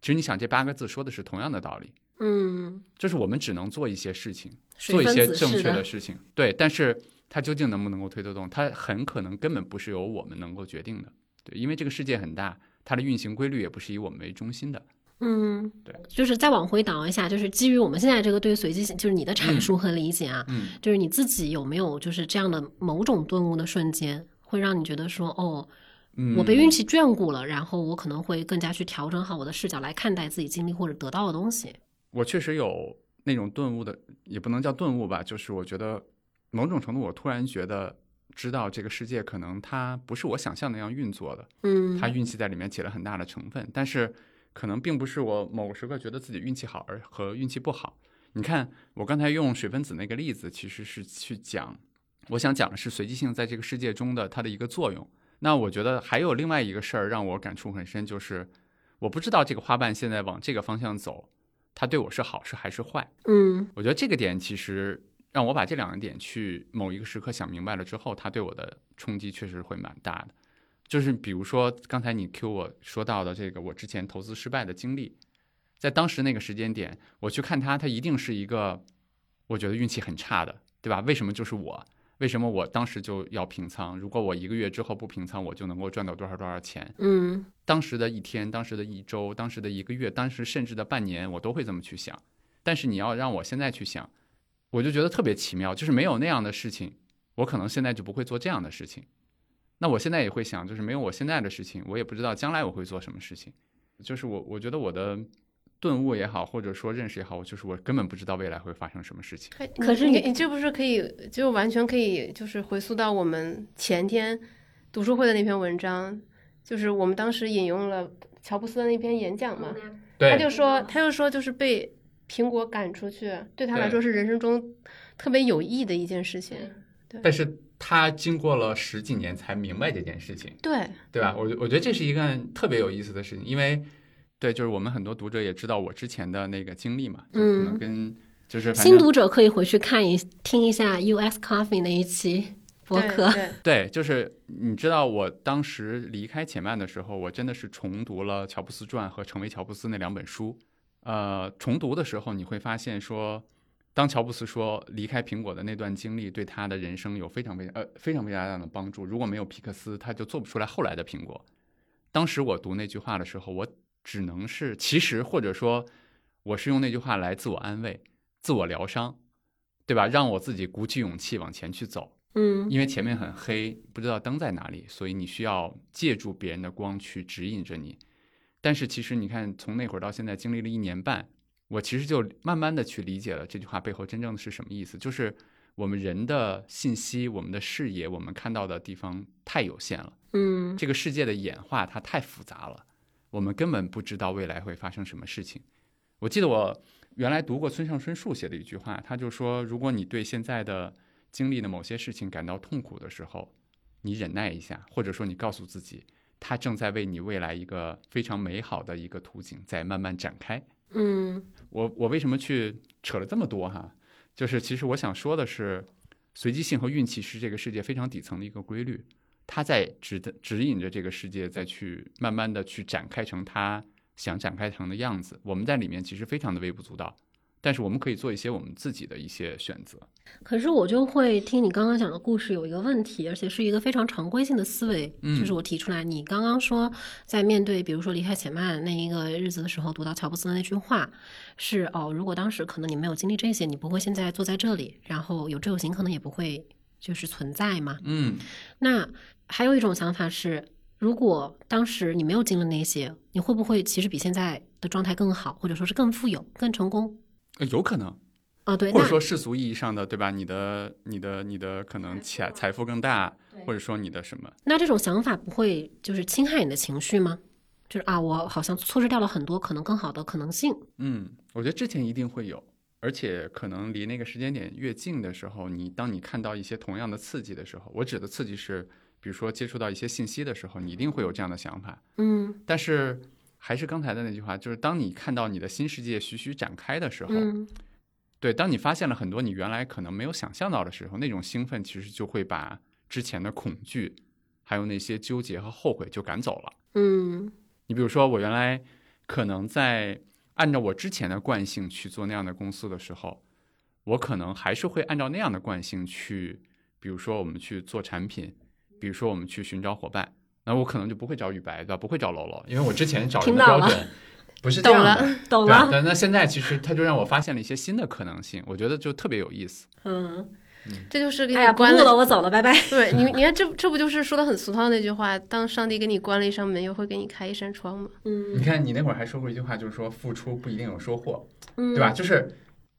其实你想，这八个字说的是同样的道理，嗯，就是我们只能做一些事情，做一些正确的事情，对。但是它究竟能不能够推得动，它很可能根本不是由我们能够决定的，对，因为这个世界很大，它的运行规律也不是以我们为中心的。嗯，对，就是再往回倒一下，就是基于我们现在这个对随机性，就是你的阐述和理解啊，嗯，就是你自己有没有就是这样的某种顿悟的瞬间，会让你觉得说，哦，嗯我被运气眷顾了，然后我可能会更加去调整好我的视角来看待自己经历或者得到的东西。我确实有那种顿悟的，也不能叫顿悟吧，就是我觉得某种程度，我突然觉得知道这个世界可能它不是我想象那样运作的，嗯，它运气在里面起了很大的成分，但是可能并不是我某个时刻觉得自己运气好而和运气不好。你看，我刚才用水分子那个例子，其实是去讲，我想讲的是随机性在这个世界中的它的一个作用。那我觉得还有另外一个事儿让我感触很深，就是我不知道这个花瓣现在往这个方向走，它对我是好是还是坏。嗯我觉得这个点其实让我把这两个点去某一个时刻想明白了之后，它对我的冲击确实会蛮大的。就是比如说刚才你 Q 我说到的这个我之前投资失败的经历，在当时那个时间点，我去看它，它一定是一个我觉得运气很差的，对吧？为什么就是我？为什么我当时就要平仓？如果我一个月之后不平仓，我就能够赚到多少多少钱？嗯当时的一天、当时的一周、当时的一个月、当时甚至的半年，我都会这么去想。但是你要让我现在去想，我就觉得特别奇妙，就是没有那样的事情，我可能现在就不会做这样的事情。那我现在也会想，就是没有我现在的事情，我也不知道将来我会做什么事情。就是我，我觉得我的顿悟也好，或者说认识也好，我就是我根本不知道未来会发生什么事情。哎可是你你你这不是可以，就完全可以，就是回溯到我们前天读书会的那篇文章，就是我们当时引用了乔布斯的那篇演讲嘛，他就说，他就说，就是被苹果赶出去，对他来说是人生中特别有意的一件事情。但是他经过了十几年才明白这件事情。对，对吧？我我觉得这是一个特别有意思的事情，因为对，就是我们很多读者也知道我之前的那个经历嘛，就可能跟就是新读者可以回去看一听一下 US Coffee 那一期博客。对，对，就是你知道我当时离开前曼的时候，我真的是重读了《乔布斯传》和《成为乔布斯》那两本书。呃，重读的时候你会发现说，当乔布斯说离开苹果的那段经历对他的人生有非常非常呃非常非常大的帮助，如果没有皮克斯，他就做不出来后来的苹果。当时我读那句话的时候，我只能是其实或者说我是用那句话来自我安慰、自我疗伤，对吧？让我自己鼓起勇气往前去走。嗯因为前面很黑，不知道灯在哪里，所以你需要借助别人的光去指引着你。但是其实你看，从那会儿到现在，经历了一年半，我其实就慢慢的去理解了这句话背后真正的是什么意思，就是我们人的信息、我们的视野、我们看到的地方太有限了，嗯这个世界的演化它太复杂了，我们根本不知道未来会发生什么事情。我记得我原来读过村上春树写的一句话，他就说，如果你对现在的经历的某些事情感到痛苦的时候，你忍耐一下，或者说你告诉自己，它正在为你未来一个非常美好的一个图景在慢慢展开。嗯我我为什么去扯了这么多哈？就是其实我想说的是，随机性和运气是这个世界非常底层的一个规律，它在指的指引着这个世界再去慢慢的去展开成它想展开成的样子。我们在里面其实非常的微不足道，但是我们可以做一些我们自己的一些选择。可是我就会听你刚刚讲的故事有一个问题，而且是一个非常常规性的思维，嗯就是我提出来，你刚刚说在面对比如说离开且慢那一个日子的时候，读到乔布斯的那句话是哦，如果当时可能你没有经历这些，你不会现在坐在这里，然后有志有行可能也不会就是存在嘛。嗯，那还有一种想法是，如果当时你没有经历那些，你会不会其实比现在的状态更好，或者说是更富有、更成功？呃有可能，啊，对，或者说世俗意义上的，对吧？你的、你的、你的可能财财富更大，或者说你的什么？那这种想法不会就是侵害你的情绪吗？就是啊，我好像错失掉了很多可能更好的可能性。嗯，我觉得之前一定会有，而且可能离那个时间点越近的时候，你当你看到一些同样的刺激的时候，我指的刺激是，比如说接触到一些信息的时候，你一定会有这样的想法。嗯但是还是刚才的那句话，就是当你看到你的新世界徐徐展开的时候，嗯对，当你发现了很多你原来可能没有想象到的时候，那种兴奋其实就会把之前的恐惧，还有那些纠结和后悔就赶走了。嗯你比如说，我原来可能在按照我之前的惯性去做那样的公司的时候，我可能还是会按照那样的惯性去，比如说我们去做产品，比如说我们去寻找伙伴，那我可能就不会找宇白，对吧？不会找楼楼，因为我之前找的标准 不是这样的。懂了。懂了但那现在其实他就让我发现了一些新的可能性，我觉得就特别有意思。嗯，这就是给你关了。我走了，拜拜。对你，你看这这不就是说的很俗套那句话？当上帝给你关了一扇门，又会给你开一扇窗吗？嗯你看，你那会儿还说过一句话，就是说付出不一定有收获，嗯，对吧？？就是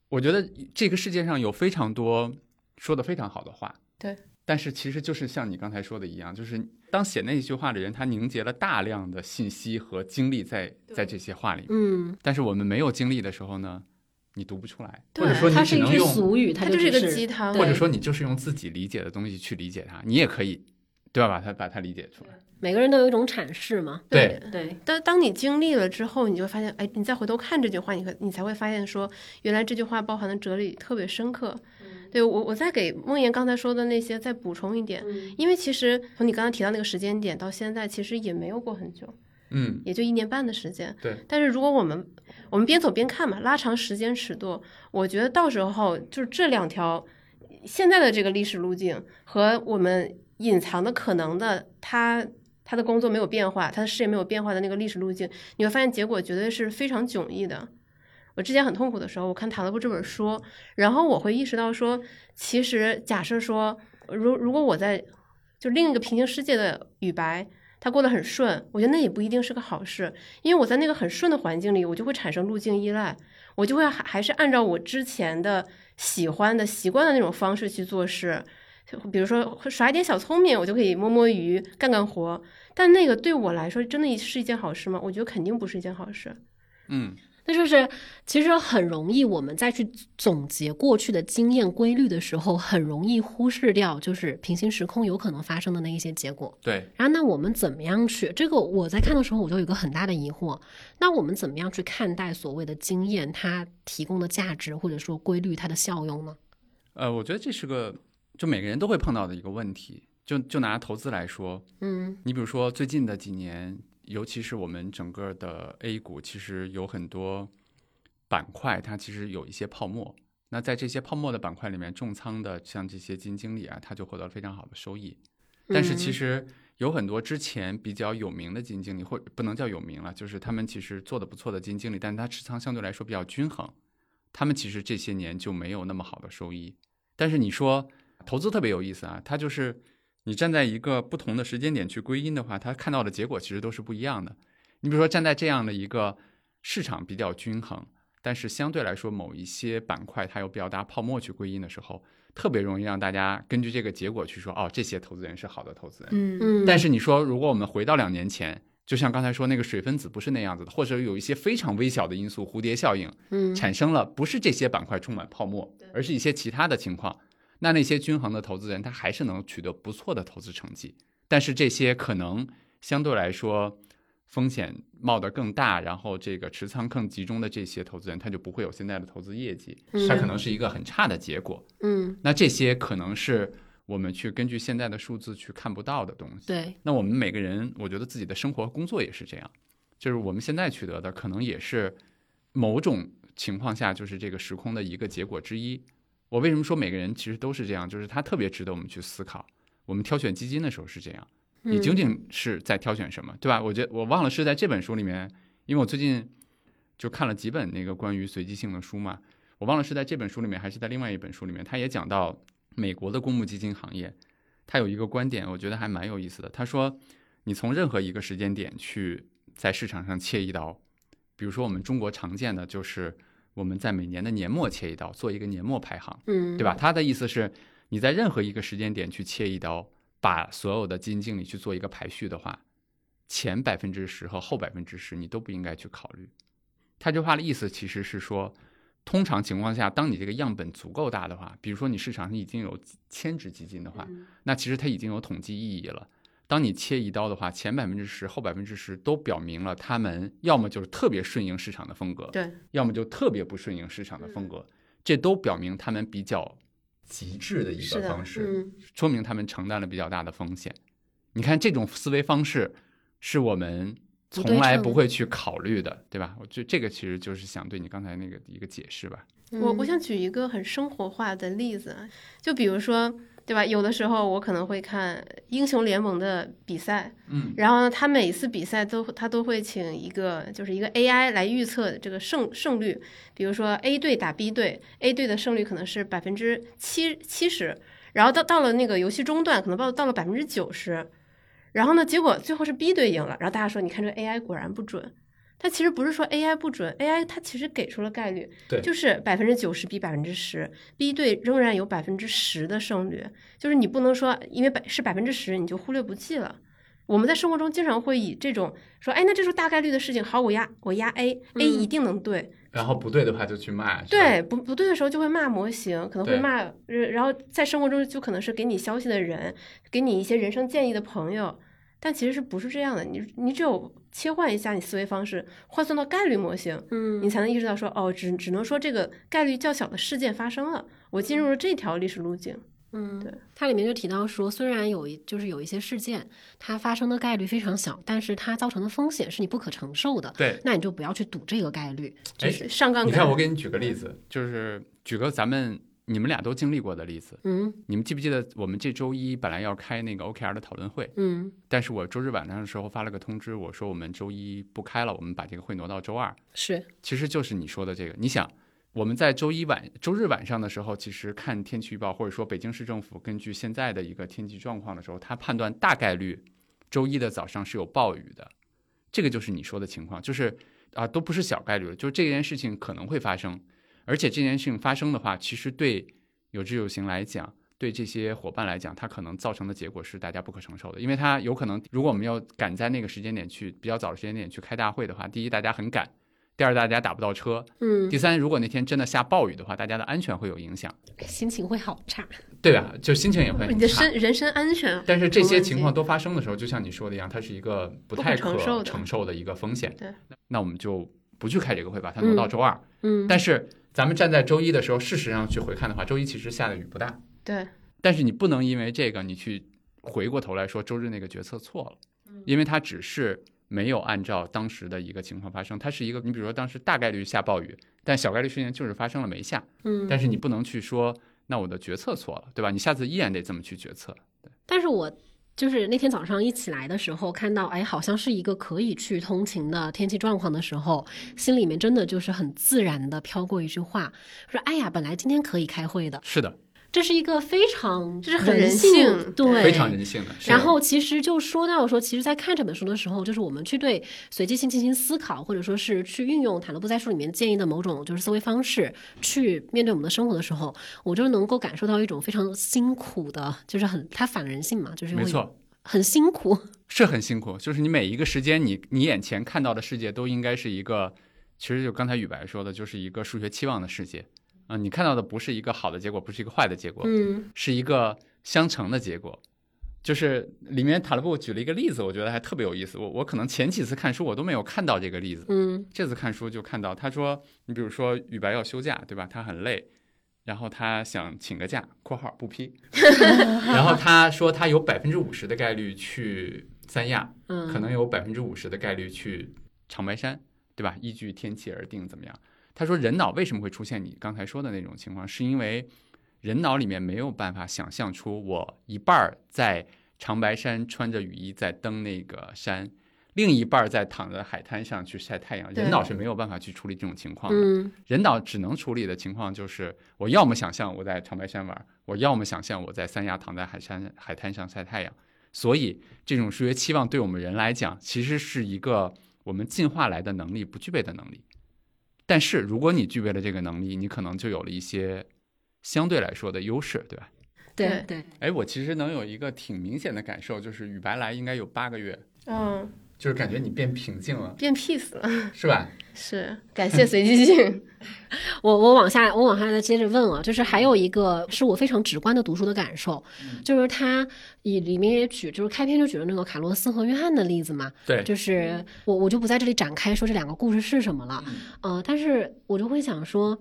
我觉得这个世界上有非常多说的非常好的话，对，但是其实就是像你刚才说的一样，就是当写那一句话的人，他凝结了大量的信息和精力在在这些话里。嗯，但是我们没有经历的时候呢，你读不出来，或者说你它是一句只能用，俗语，它就是一个鸡汤，或者说你就是用自己理解的东西去理解它，你也可以，对吧？把它把它理解出来。每个人都有一种阐释嘛。对对，当当你经历了之后，你就发现，哎，你再回头看这句话，你可你才会发现说，原来这句话包含的哲理特别深刻。对我，我再给梦妍刚才说的那些再补充一点，因为其实从你刚刚提到那个时间点到现在，其实也没有过很久，嗯，也就一年半的时间。对。但是如果我们我们边走边看嘛，拉长时间尺度，我觉得到时候就是这两条现在的这个历史路径和我们隐藏的可能的他。他的工作没有变化，他的事业没有变化的那个历史路径，你会发现结果绝对是非常迥异的。我之前很痛苦的时候，我看塔勒布这本书，然后我会意识到说，其实假设说，如如果我在就另一个平行世界的雨白，他过得很顺，我觉得那也不一定是个好事，因为我在那个很顺的环境里，我就会产生路径依赖，我就会还还是按照我之前的喜欢的习惯的那种方式去做事。比如说耍一点小聪明，我就可以摸摸鱼、干干活。但那个对我来说，真的是一件好事吗？我觉得肯定不是一件好事。嗯，那就是其实很容易，我们再去总结过去的经验规律的时候，很容易忽视掉就是平行时空有可能发生的那一些结果。对。然后，那我们怎么样去？这个我在看的时候，我就有一个很大的疑惑。那我们怎么样去看待所谓的经验它提供的价值，或者说规律它的效用呢？呃，我觉得这是个。就每个人都会碰到的一个问题，就就拿投资来说，嗯，你比如说最近的几年，尤其是我们整个的 A 股，其实有很多板块，它其实有一些泡沫。那在这些泡沫的板块里面，重仓的像这些基金经理啊，他就获得了非常好的收益。但是其实有很多之前比较有名的基金经理，或不能叫有名了，就是他们其实做的不错的基金经理，但是他持仓相对来说比较均衡，他们其实这些年就没有那么好的收益。但是你说，投资特别有意思啊，它就是你站在一个不同的时间点去归因的话，他看到的结果其实都是不一样的。你比如说站在这样的一个市场比较均衡，但是相对来说某一些板块它有比较大泡沫去归因的时候，特别容易让大家根据这个结果去说，哦，这些投资人是好的投资人。嗯嗯。但是你说，如果我们回到两年前，就像刚才说那个水分子不是那样子的，或者有一些非常微小的因素，蝴蝶效应，嗯，产生了不是这些板块充满泡沫，而是一些其他的情况。那那些均衡的投资人，他还是能取得不错的投资成绩，但是这些可能相对来说风险冒得更大，然后这个持仓更集中的这些投资人，他就不会有现在的投资业绩，他可能是一个很差的结果。嗯，那这些可能是我们去根据现在的数字去看不到的东西。对。那我们每个人，我觉得自己的生活工作也是这样，就是我们现在取得的，可能也是某种情况下就是这个时空的一个结果之一。我为什么说每个人其实都是这样？就是他特别值得我们去思考。我们挑选基金的时候是这样，你究竟是在挑选什么，对吧？我觉得我忘了是在这本书里面，因为我最近就看了几本那个关于随机性的书嘛，我忘了是在这本书里面还是在另外一本书里面，他也讲到美国的公募基金行业，他有一个观点，我觉得还蛮有意思的。他说，你从任何一个时间点去在市场上切一刀，比如说我们中国常见的就是。我们在每年的年末切一刀，做一个年末排行，嗯，对吧？他的意思是，你在任何一个时间点去切一刀，把所有的基金经理去做一个排序的话，前百分之十和后百分之十你都不应该去考虑。他这话的意思其实是说，通常情况下，当你这个样本足够大的话，比如说你市场上已经有千只基金的话，那其实它已经有统计意义了。当你切一刀的话，前百分之十、后百分之十都表明了他们要么就是特别顺应市场的风格，对，要么就特别不顺应市场的风格，这都表明他们比较极致的一个方式，说明他们承担了比较大的风险。你看这种思维方式是我们从来不会去考虑的，对吧？我觉得这个其实就是想对你刚才那个一个解释吧。我我想举一个很生活化的例子，就比如说。对吧？有的时候我可能会看英雄联盟的比赛，嗯，然后呢，他每次比赛都他都会请一个就是一个 AI 来预测这个胜胜率，比如说 A 队打 B 队，A 队的胜率可能是百分之七七十，然后到到了那个游戏中段，可能到到了百分之九十，然后呢，结果最后是 B 队赢了，然后大家说，你看这 AI 果然不准，它其实不是说 AI 不准，AI 它其实给出了概率，对。就是百分之九十比百分之十，B 队仍然有百分之十的胜率，就是你不能说因为百是百分之十你就忽略不计了。我们在生活中经常会以这种说，哎，那这是大概率的事情，好，我压我压 A，A、嗯。一定能对，然后不对的话就去骂。对，不不对的时候就会骂模型，可能会骂，呃然后在生活中就可能是给你消息的人，给你一些人生建议的朋友，但其实是不是这样的？你你只有切换一下你思维方式，换算到概率模型，嗯你才能意识到说，哦，只只能说这个概率较小的事件发生了，我进入了这条历史路径。嗯，对，它里面就提到说，虽然有一就是有一些事件，它发生的概率非常小，但是它造成的风险是你不可承受的，对，那你就不要去赌这个概率。哎就是上杠杆。你看，我给你举个例子，就是举个咱们你们俩都经历过的例子。嗯你们记不记得我们这周一本来要开那个 OKR 的讨论会，嗯，但是我周日晚上的时候发了个通知，我说我们周一不开了，我们把这个会挪到周二。是，其实就是你说的这个。你想，我们在周一晚、周日晚上的时候，其实看天气预报，或者说北京市政府根据现在的一个天气状况的时候，他判断大概率周一的早上是有暴雨的。这个就是你说的情况，就是啊，都不是小概率了，就是这件事情可能会发生，而且这件事情发生的话，其实对有志有行来讲。对这些伙伴来讲，它可能造成的结果是大家不可承受的，因为它有可能，如果我们要赶在那个时间点去比较早的时间点去开大会的话，第一大家很赶，第二大家打不到车，嗯，第三，如果那天真的下暴雨的话，大家的安全会有影响，心情会好差。对吧？就心情也会你的很差身。人身安全，但是这些情况都发生的时候，就像你说的一样，它是一个不太可承受的承受的一个风险。对，那我们就不去开这个会，吧它挪到周二。嗯，但是咱们站在周一的时候，事实上去回看的话，周一其实下的雨不大，对，但是你不能因为这个，你去回过头来说周日那个决策错了，嗯因为它只是没有按照当时的一个情况发生，它是一个，你比如说当时大概率下暴雨，但小概率事件就是发生了没下，嗯，但是你不能去说那我的决策错了，对吧？你下次依然得这么去决策。但是我就是那天早上一起来的时候，看到哎，好像是一个可以去通勤的天气状况的时候，心里面真的就是很自然的飘过一句话，说哎呀，本来今天可以开会的，是的，这是一个非常就是很人人性性对，非常人性的。然后其实就说到说，其实，在看这本书的时候，就是我们去对随机性进行思考，或者说是去运用塔勒布在书里面建议的某种就是思维方式，去面对我们的生活的时候，我就能够感受到一种非常辛苦的，就是很它反人性嘛，就是没错，很辛苦。是很辛苦，就是你每一个时间你，你眼前看到的世界都应该是一个，其实就刚才雨白说的，就是一个数学期望的世界。啊、你看到的不是一个好的结果，不是一个坏的结果，嗯是一个相乘的结果。就是里面塔勒布举了一个例子，我觉得还特别有意思。我我可能前几次看书我都没有看到这个例子，嗯这次看书就看到，他说，你比如说雨白要休假，对吧？他很累，然后他想请个假（括号不批 ），然后他说他有百分之五十的概率去三亚，嗯，可能有百分之五十的概率去长白山，对吧？依据天气而定怎么样？他说人脑为什么会出现你刚才说的那种情况，是因为人脑里面没有办法想象出我一半儿在长白山穿着雨衣在登那个山，另一半儿在躺在海滩上去晒太阳。人脑是没有办法去处理这种情况的。嗯人脑只能处理的情况就是，我要么想象我在长白山玩，我要么想象我在三亚躺在海山海滩上晒太阳。所以，这种数学期望对我们人来讲，其实是一个我们进化来的能力不具备的能力。但是，如果你具备了这个能力，你可能就有了一些相对来说的优势，对吧？对对，哎，我其实能有一个挺明显的感受，就是雨白来应该有八个月，嗯，就是感觉你变平静了，变 peace 了，是吧？是感谢随机性。我我往下我往下再接着问啊，就是还有一个是我非常直观的读书的感受，就是他以里面也举，就是开篇就举了那个卡洛斯和约翰的例子嘛，对，就是我我就不在这里展开说这两个故事是什么了，呃，但是我就会想说，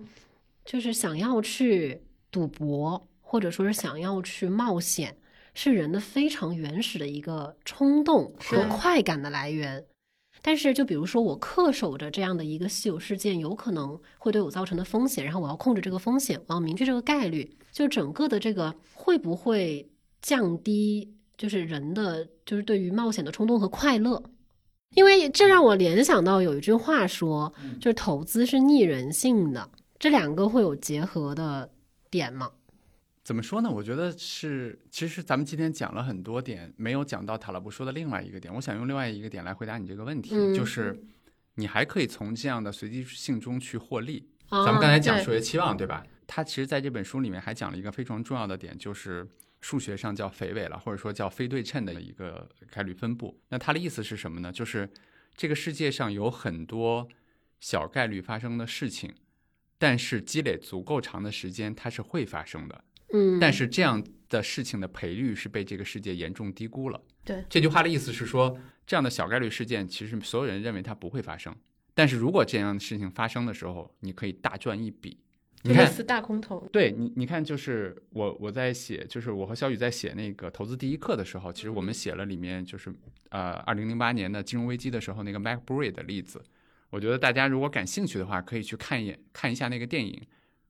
就是想要去赌博，或者说是想要去冒险，是人的非常原始的一个冲动和快感的来源。但是，就比如说我恪守着这样的一个稀有事件，有可能会对我造成的风险，然后我要控制这个风险，我要明确这个概率，就整个的这个会不会降低，就是人的就是对于冒险的冲动和快乐。因为这让我联想到有一句话说，就是投资是逆人性的，这两个会有结合的点吗？怎么说呢？我觉得是，其实咱们今天讲了很多点，没有讲到塔拉布说的另外一个点。我想用另外一个点来回答你这个问题，嗯就是你还可以从这样的随机性中去获利。咱咱们刚才讲数学期望，对吧？他其实在这本书里面还讲了一个非常重要的点，就是数学上叫肥尾了，或者说叫非对称的一个概率分布。那他的意思是什么呢？就是这个世界上有很多小概率发生的事情，但是积累足够长的时间，它是会发生的。嗯，但是这样的事情的赔率是被这个世界严重低估了。对这句话的意思是说，这样的小概率事件，其实所有人认为它不会发生，但是如果这样的事情发生的时候，你可以大赚一笔。你看，大空头，对你，你看，就是我我在写，就是我和小雨在写那个投资第一课的时候，其实我们写了里面就是呃，二零零八年的金融危机的时候那个 MacBury 的例子。我觉得大家如果感兴趣的话，可以去看一眼看一下那个电影，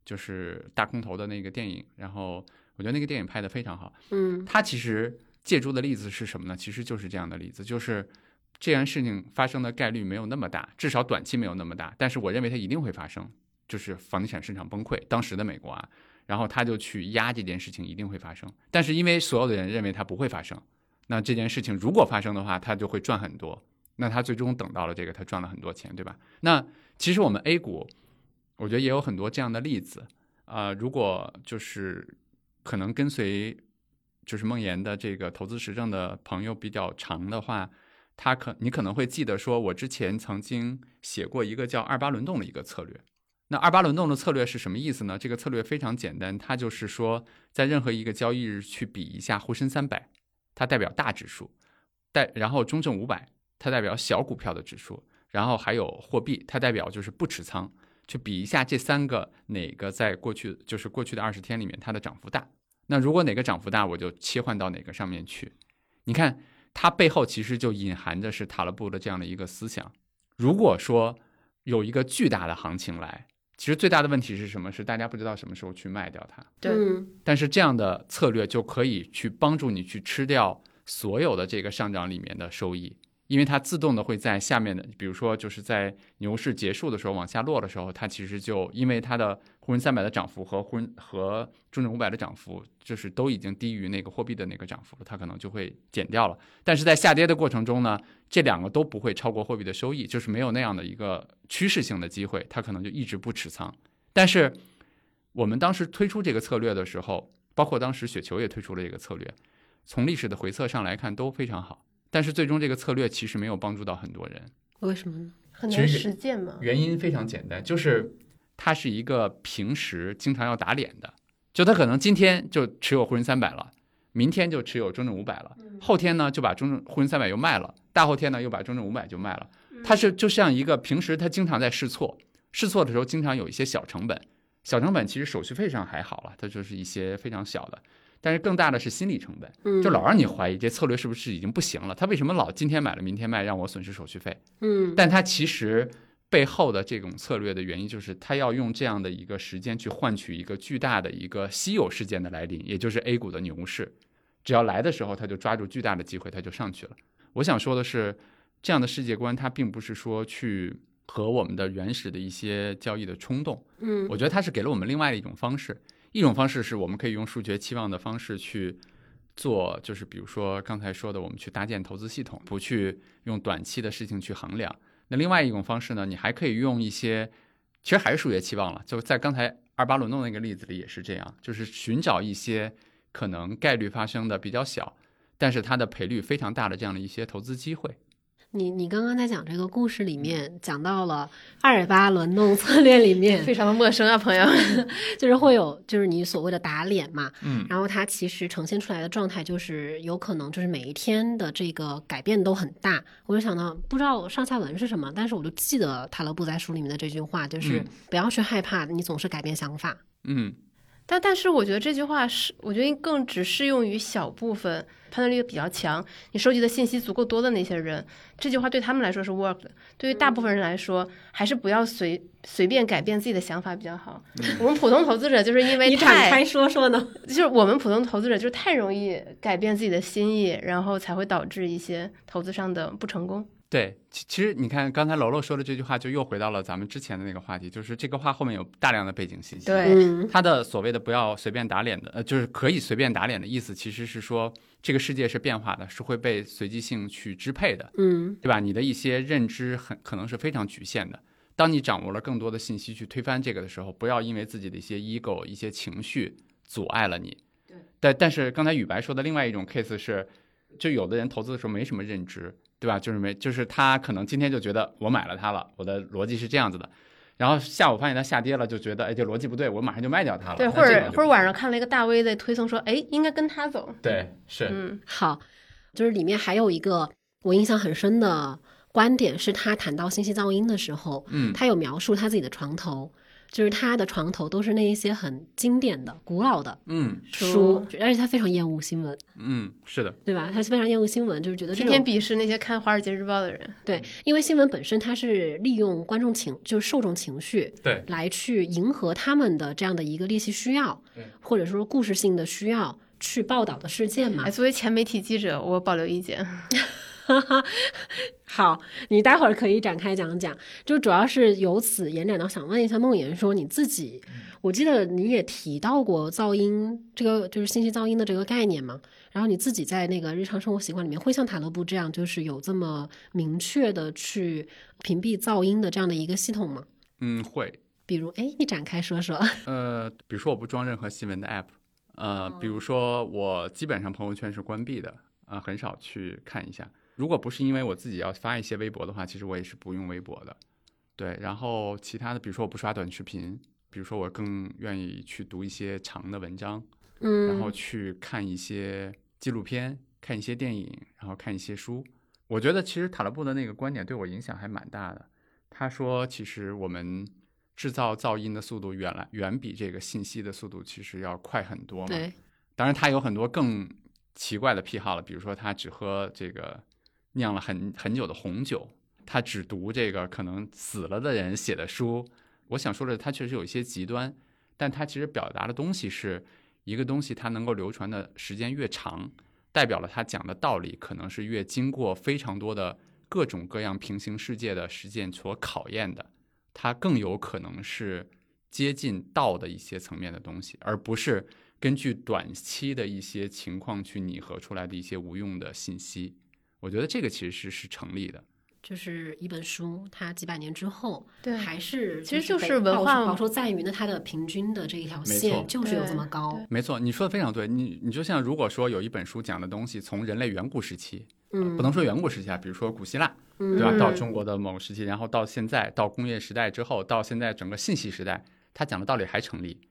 就是大空头的那个电影。然后我觉得那个电影拍得非常好。嗯他其实借助的例子是什么呢？其实就是这样的例子，就是这件事情发生的概率没有那么大，至少短期没有那么大，但是我认为它一定会发生，就是房地产市场崩溃，当时的美国啊，然后他就去压这件事情一定会发生，但是因为所有的人认为它不会发生，那这件事情如果发生的话，他就会赚很多，那他最终等到了这个，他赚了很多钱，对吧？那其实我们 A 股，我觉得也有很多这样的例子，啊，如果就是可能跟随就是梦妍的这个投资实证的朋友比较长的话，他可你可能会记得说，我之前曾经写过一个叫二八轮动的一个策略。那二八轮动的策略是什么意思呢？这个策略非常简单，它就是说，在任何一个交易日去比一下沪深三百，它代表大指数，代然后中证五百，它代表小股票的指数，然后还有货币，它代表就是不持仓，去比一下这三个哪个在过去就是过去的二十天里面它的涨幅大。那如果哪个涨幅大，我就切换到哪个上面去。你看，它背后其实就隐含着是塔勒布的这样的一个思想。如果说有一个巨大的行情来，其实最大的问题是什么？是大家不知道什么时候去卖掉它。对嗯但是这样的策略就可以去帮助你去吃掉所有的这个上涨里面的收益，因为它自动的会在下面的，比如说就是在牛市结束的时候往下落的时候，它其实就因为它的沪深三百的涨幅和沪深和中证五百的涨幅，就是都已经低于那个货币的那个涨幅了，它可能就会减掉了。但是在下跌的过程中呢，这两个都不会超过货币的收益，就是没有那样的一个趋势性的机会，它可能就一直不持仓。但是我们当时推出这个策略的时候，包括当时雪球也推出了这个策略，从历史的回测上来看都非常好。但是最终这个策略其实没有帮助到很多人，为什么呢？很难实践嘛。原因非常简单，就是它是一个平时经常要打脸的，就他可能今天就持有沪深三百了，明天就持有中证五百了，后天呢就把中证沪深三百又卖了，大后天呢又把中证五百就卖了。它是就像一个平时他经常在试错，试错的时候经常有一些小成本，小成本其实手续费上还好了，它就是一些非常小的，但是更大的是心理成本，嗯，就老让你怀疑这策略是不是已经不行了，他为什么老今天买了明天卖，让我损失手续费？嗯但他其实背后的这种策略的原因，就是他要用这样的一个时间去换取一个巨大的一个稀有事件的来临，也就是 A 股的牛市。只要来的时候，他就抓住巨大的机会，他就上去了。我想说的是，这样的世界观，它并不是说去和我们的原始的一些交易的冲动，嗯我觉得它是给了我们另外的一种方式。一种方式是我们可以用数学期望的方式去做，就是比如说刚才说的，我们去搭建投资系统，不去用短期的事情去衡量。那另外一种方式呢，你还可以用一些，其实还是数学期望了，就在刚才二八轮动那个例子里也是这样，就是寻找一些可能概率发生的比较小，但是它的赔率非常大的这样的一些投资机会。你你刚刚在讲这个故事里面讲到了二八轮动策略里面，非常的陌生啊，朋友。就是会有就是你所谓的打脸嘛，嗯，然后它其实呈现出来的状态就是有可能就是每一天的这个改变都很大。我就想到不知道上下文是什么，但是我就记得塔勒布在书里面的这句话，就是嗯不要去害怕，你总是改变想法。嗯，但但是我觉得这句话是，我觉得更只适用于小部分判断力比较强、你收集的信息足够多的那些人。这句话对他们来说是 work 的，对于大部分人来说，还是不要随随便改变自己的想法比较好。我们普通投资者就是因为你展开说说呢？就是我们普通投资者就是太容易改变自己的心意，然后才会导致一些投资上的不成功。对，其其实你看刚才楼楼说的这句话，就又回到了咱们之前的那个话题，就是这个话后面有大量的背景信息。对嗯他的所谓的不要随便打脸的，呃，就是可以随便打脸的意思，其实是说这个世界是变化的，是会被随机性去支配的，嗯对吧？你的一些认知很可能是非常局限的。当你掌握了更多的信息去推翻这个的时候，不要因为自己的一些 ego、一些情绪阻碍了你。对。但但是刚才宇白说的另外一种 case 是，就有的人投资的时候没什么认知，对吧？就是没，就是他可能今天就觉得我买了它了，我的逻辑是这样子的，然后下午发现它下跌了，就觉得哎这逻辑不对，我马上就卖掉它了。对，或者或者晚上看了一个大 V 的推送说，哎，应该跟他走。对是嗯，好，就是里面还有一个我印象很深的观点，是他谈到信息噪音的时候，嗯他有描述他自己的床头，就是他的床头都是那一些很经典的、古老的嗯书，而且他非常厌恶新闻，嗯是的，对吧？他是非常厌恶新闻，就是觉得天天鄙视那些看《华尔街日报》的人。对，因为新闻本身它是利用观众情，就是受众情绪对来去迎合他们的这样的一个猎奇需要对，或者说故事性的需要去报道的事件嘛哎，。作为前媒体记者，我保留意见。好，你待会儿可以展开讲讲，就主要是由此延展到想问一下梦妍，说你自己，我记得你也提到过噪音这个就是信息噪音的这个概念嘛，然后你自己在那个日常生活习惯里面会像塔勒布这样，就是有这么明确的去屏蔽噪音的这样的一个系统吗？嗯会。比如，哎，你展开说说。呃，比如说我不装任何新闻的 app，呃，比如说我基本上朋友圈是关闭的，啊、很少去看一下。如果不是因为我自己要发一些微博的话，其实我也是不用微博的。对，然后其他的，比如说我不刷短视频，比如说我更愿意去读一些长的文章，嗯，然后去看一些纪录片，看一些电影，然后看一些书。我觉得其实塔勒布的那个观点对我影响还蛮大的。他说，其实我们制造噪音的速度远来远比这个信息的速度其实要快很多嘛。对，当然他有很多更奇怪的癖好了，比如说他只喝这个酿了很很久的红酒，他只读这个可能死了的人写的书。我想说的，他确实有一些极端，但他其实表达的东西是一个东西，它能够流传的时间越长，代表了他讲的道理可能是越经过非常多的各种各样平行世界的实践所考验的，它更有可能是接近道的一些层面的东西，而不是根据短期的一些情况去拟合出来的一些无用的信息。我觉得这个其实是是成立的。就是一本书，它几百年之后，对还是其实就就是是文化保说在于呢，它的平均的这一条线就是有这么高。没错，你说的非常对。你你就像如果说有一本书讲的东西，从人类远古时期，嗯，不能说远古时期啊，比如说古希腊，嗯对吧？嗯到中国的某个时期，然后到现在，到工业时代之后，到现在整个信息时代，它讲的道理还成立。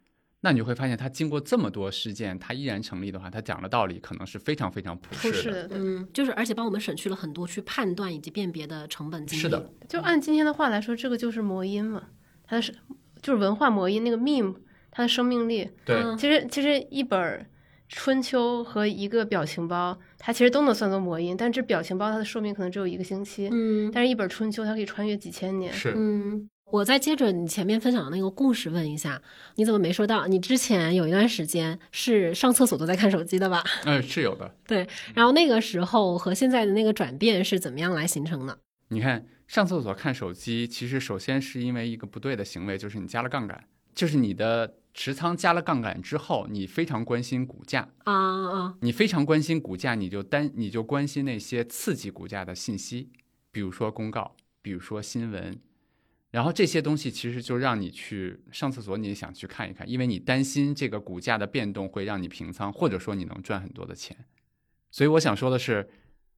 那你就会发现，他经过这么多事件，他依然成立的话，他讲的道理可能是非常非常普世的。嗯，就是而且帮我们省去了很多去判断以及辨别的成本精力。是的，就按今天的话来说，这个就是魔音嘛，它是就是文化魔音那个 meme，它的生命力。对，嗯其实其实一本儿春秋和一个表情包，它其实都能算作魔音，但这表情包它的寿命可能只有一个星期，嗯但是一本春秋它可以穿越几千年。是。嗯，我再接着你前面分享的那个故事问一下，你怎么没说到？你之前有一段时间是上厕所都在看手机的吧？嗯，是有的。对，然后那个时候和现在的那个转变是怎么样来形成的？你看，上厕所看手机，其实首先是因为一个不对的行为，就是你加了杠杆，就是你的持仓加了杠杆之后，你非常关心股价，啊啊，你非常关心股价，你就单你就关心那些刺激股价的信息，比如说公告，比如说新闻，然后这些东西其实就让你去上厕所，你也想去看一看，因为你担心这个股价的变动会让你平仓，或者说你能赚很多的钱。所以我想说的是，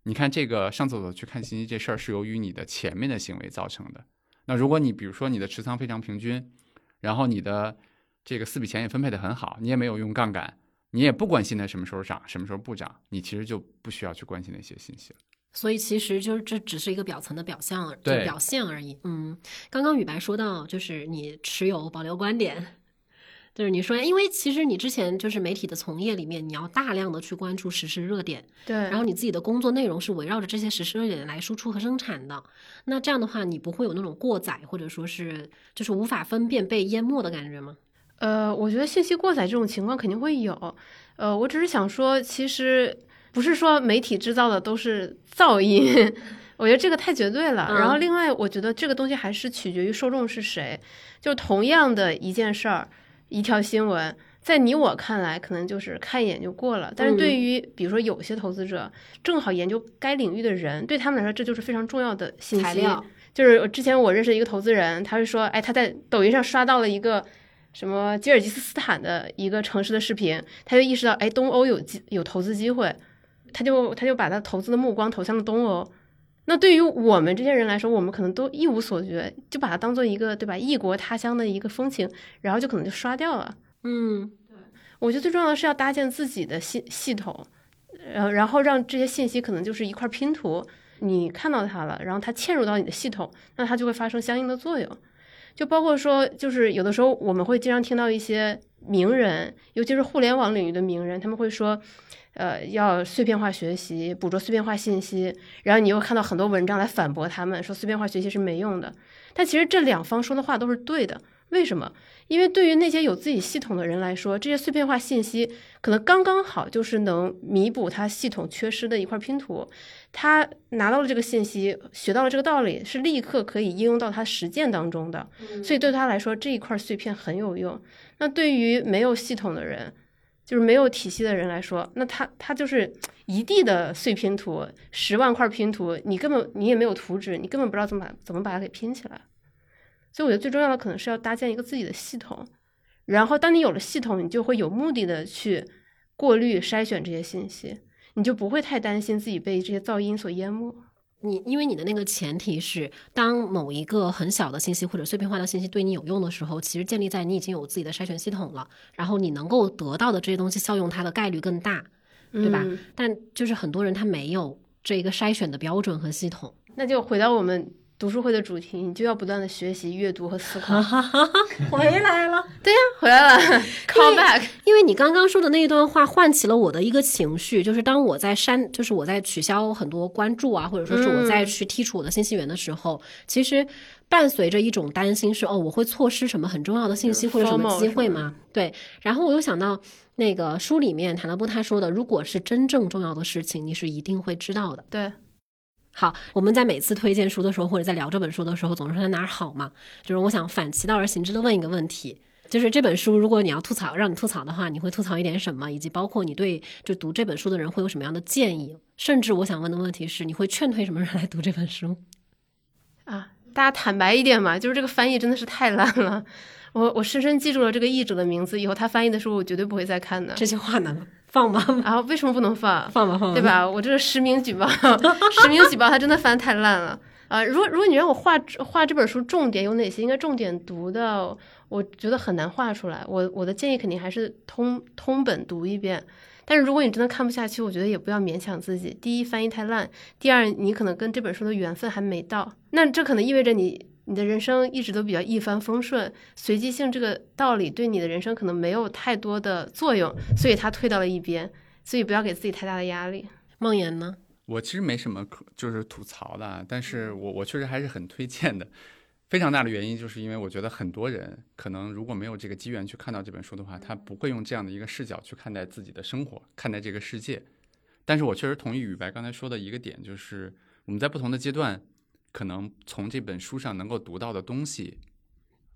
你看这个上厕所去看信息这事儿是由于你的前面的行为造成的。那如果你比如说你的持仓非常平均，然后你的这个四笔钱也分配的很好，你也没有用杠杆，你也不关心它什么时候涨，什么时候不涨，你其实就不需要去关心那些信息了。所以其实就是这只是一个表层的表象，就对表现而已。嗯，刚刚雨白说到，就是你持有保留观点，就是你说，因为其实你之前就是媒体的从业里面，你要大量的去关注时事热点，对，然后你自己的工作内容是围绕着这些时事热点来输出和生产的。那这样的话，你不会有那种过载或者说是就是无法分辨被淹没的感觉吗？呃，我觉得信息过载这种情况肯定会有。呃，我只是想说，其实不是说媒体制造的都是噪音，我觉得这个太绝对了。嗯然后另外，我觉得这个东西还是取决于受众是谁。就同样的一件事儿，一条新闻，在你我看来可能就是看一眼就过了，但是对于比如说有些投资者，正好研究该领域的人，对他们来说这就是非常重要的信息。就是之前我认识一个投资人，他是说，哎，他在抖音上刷到了一个什么吉尔吉斯斯坦的一个城市的视频，他就意识到，哎，东欧有机有投资机会，他就他就把他投资的目光投向了东欧。那对于我们这些人来说，我们可能都一无所觉，就把它当做一个对吧异国他乡的一个风情，然后就可能就刷掉了。嗯对我觉得最重要的是要搭建自己的系系统，呃，然后让这些信息可能就是一块拼图，你看到它了，然后它嵌入到你的系统，那它就会发生相应的作用。就包括说，就是有的时候我们会经常听到一些名人，尤其是互联网领域的名人，他们会说，呃，要碎片化学习，捕捉碎片化信息，然后你又看到很多文章来反驳他们，说碎片化学习是没用的。但其实这两方说的话都是对的，为什么？因为对于那些有自己系统的人来说，这些碎片化信息可能刚刚好就是能弥补他系统缺失的一块拼图。他拿到了这个信息，学到了这个道理，是立刻可以应用到他实践当中的。所以对他来说，这一块碎片很有用。那对于没有系统的人，就是没有体系的人来说，那他他就是一地的碎拼图，十万块拼图，你根本你也没有图纸，你根本不知道怎么把怎么把它给拼起来。所以我觉得最重要的可能是要搭建一个自己的系统，然后当你有了系统，你就会有目的的去过滤筛选这些信息，你就不会太担心自己被这些噪音所淹没。你因为你的那个前提是，当某一个很小的信息或者碎片化的信息对你有用的时候，其实建立在你已经有自己的筛选系统了，然后你能够得到的这些东西效用它的概率更大，对吧？嗯但就是很多人他没有这一个筛选的标准和系统。那就回到我们读书会的主题，你就要不断的学习、阅读和思考。回来了，对呀回来了，call back。因为你刚刚说的那一段话唤起了我的一个情绪，就是当我在删，就是我在取消很多关注啊，或者说是我在去剔除我的信息源的时候，其实伴随着一种担心是哦，我会错失什么很重要的信息或者什么机会吗？对，然后我又想到那个书里面塔勒布他说的，如果是真正重要的事情，你是一定会知道的。对，好，我们在每次推荐书的时候，或者在聊这本书的时候，总是说它哪儿好嘛。就是我想反其道而行之的问一个问题，就是这本书，如果你要吐槽，让你吐槽的话，你会吐槽一点什么？以及包括你对就读这本书的人会有什么样的建议？甚至我想问的问题是，你会劝退什么人来读这本书？啊，大家坦白一点嘛，就是这个翻译真的是太烂了。我我深深记住了这个译者的名字，以后他翻译的书我绝对不会再看的。这些话呢，放吧，然后为什么不能放？放吧，放吧，对？吧？我这个实名举报，实名举报，他真的翻太烂了啊、如果如果你让我画画这本书重点有哪些应该重点读的，我觉得很难画出来。我我的建议肯定还是通通本读一遍。但是如果你真的看不下去，我觉得也不要勉强自己。第一，翻译太烂；第二，你可能跟这本书的缘分还没到。那这可能意味着你你的人生一直都比较一帆风顺，随机性这个道理对你的人生可能没有太多的作用，所以它退到了一边。所以不要给自己太大的压力。梦妍呢？我其实没什么可就是吐槽的，但是我我确实还是很推荐的。非常大的原因就是因为我觉得很多人可能如果没有这个机缘去看到这本书的话，他不会用这样的一个视角去看待自己的生活，看待这个世界。但是我确实同意宇白刚才说的一个点，就是我们在不同的阶段，可能从这本书上能够读到的东西，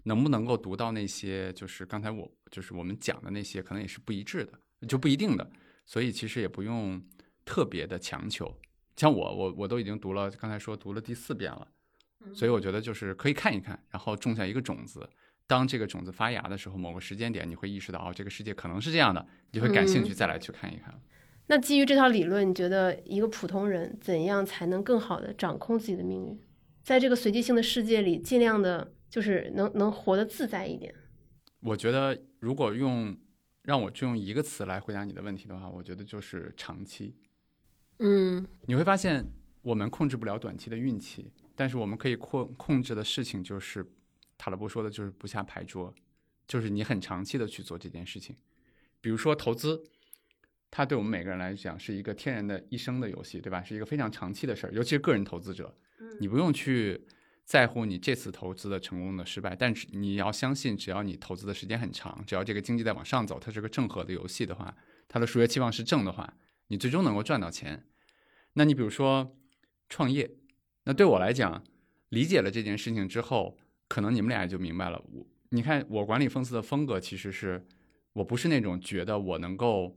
能不能够读到那些就是刚才我就是我们讲的那些，可能也是不一致的，就不一定的。所以其实也不用特别的强求。像我，我我都已经读了，刚才说读了第四遍了，所以我觉得就是可以看一看，然后种下一个种子。当这个种子发芽的时候，某个时间点，你会意识到哦，这个世界可能是这样的，你就会感兴趣，再来去看一看。那基于这套理论，你觉得一个普通人怎样才能更好的掌控自己的命运，在这个随机性的世界里，尽量的就是能能活得自在一点？我觉得如果用让我就用一个词来回答你的问题的话，我觉得就是长期。嗯你会发现，我们控制不了短期的运气，但是我们可以控控制的事情就是，塔勒布说的就是不下牌桌，就是你很长期的去做这件事情。比如说投资，它对我们每个人来讲是一个天然的一生的游戏，对吧？是一个非常长期的事儿，尤其是个人投资者，你不用去在乎你这次投资的成功的失败，但是你要相信，只要你投资的时间很长，只要这个经济在往上走，它是个正和的游戏的话，它的数学期望是正的话，你最终能够赚到钱。那你比如说创业，那对我来讲，理解了这件事情之后，可能你们俩也就明白了。我你看，我管理公司的风格其实是，我不是那种觉得我能够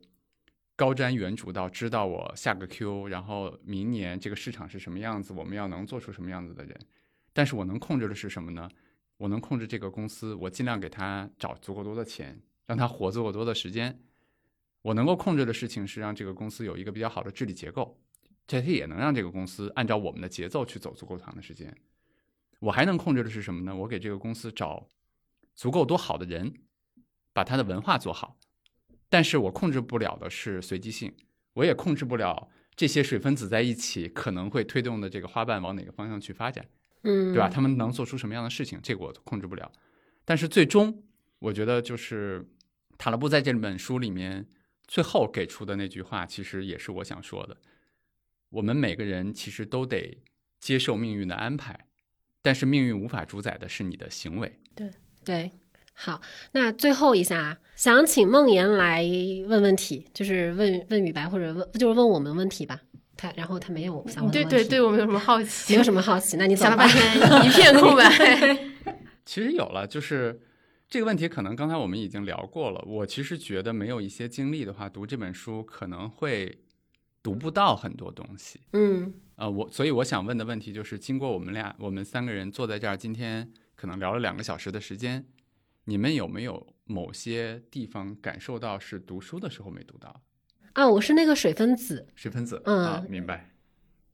高瞻远瞩到知道我下个 Q，然后明年这个市场是什么样子，我们要能做出什么样子的人。但是我能控制的是什么呢？我能控制这个公司，我尽量给他找足够多的钱，让他活足够多的时间。我能够控制的事情是让这个公司有一个比较好的治理结构，这也能让这个公司按照我们的节奏去走足够长的时间。我还能控制的是什么呢？我给这个公司找足够多好的人，把他的文化做好。但是我控制不了的是随机性，我也控制不了这些水分子在一起可能会推动的这个花瓣往哪个方向去发展。嗯，对吧？他们能做出什么样的事情，这个我控制不了。但是最终，我觉得就是塔勒布在这本书里面最后给出的那句话，其实也是我想说的。我们每个人其实都得接受命运的安排，但是命运无法主宰的是你的行为。对，好，那最后一下，想请梦妍来问问题，就是问问雨白或者问就是问我们问题吧。他然后他没有想问的问题对对对，我们有什么好奇？没有什么好奇，那你想了半。天一片空白。其实有了，就是这个问题，可能刚才我们已经聊过了。我其实觉得没有一些经历的话，读这本书可能会读不到很多东西。嗯呃，我所以我想问的问题就是，经过我们俩我们三个人坐在这儿，今天可能聊了两个小时的时间，你们有没有某些地方感受到是读书的时候没读到？啊，我是那个水分子，水分子，嗯啊，明白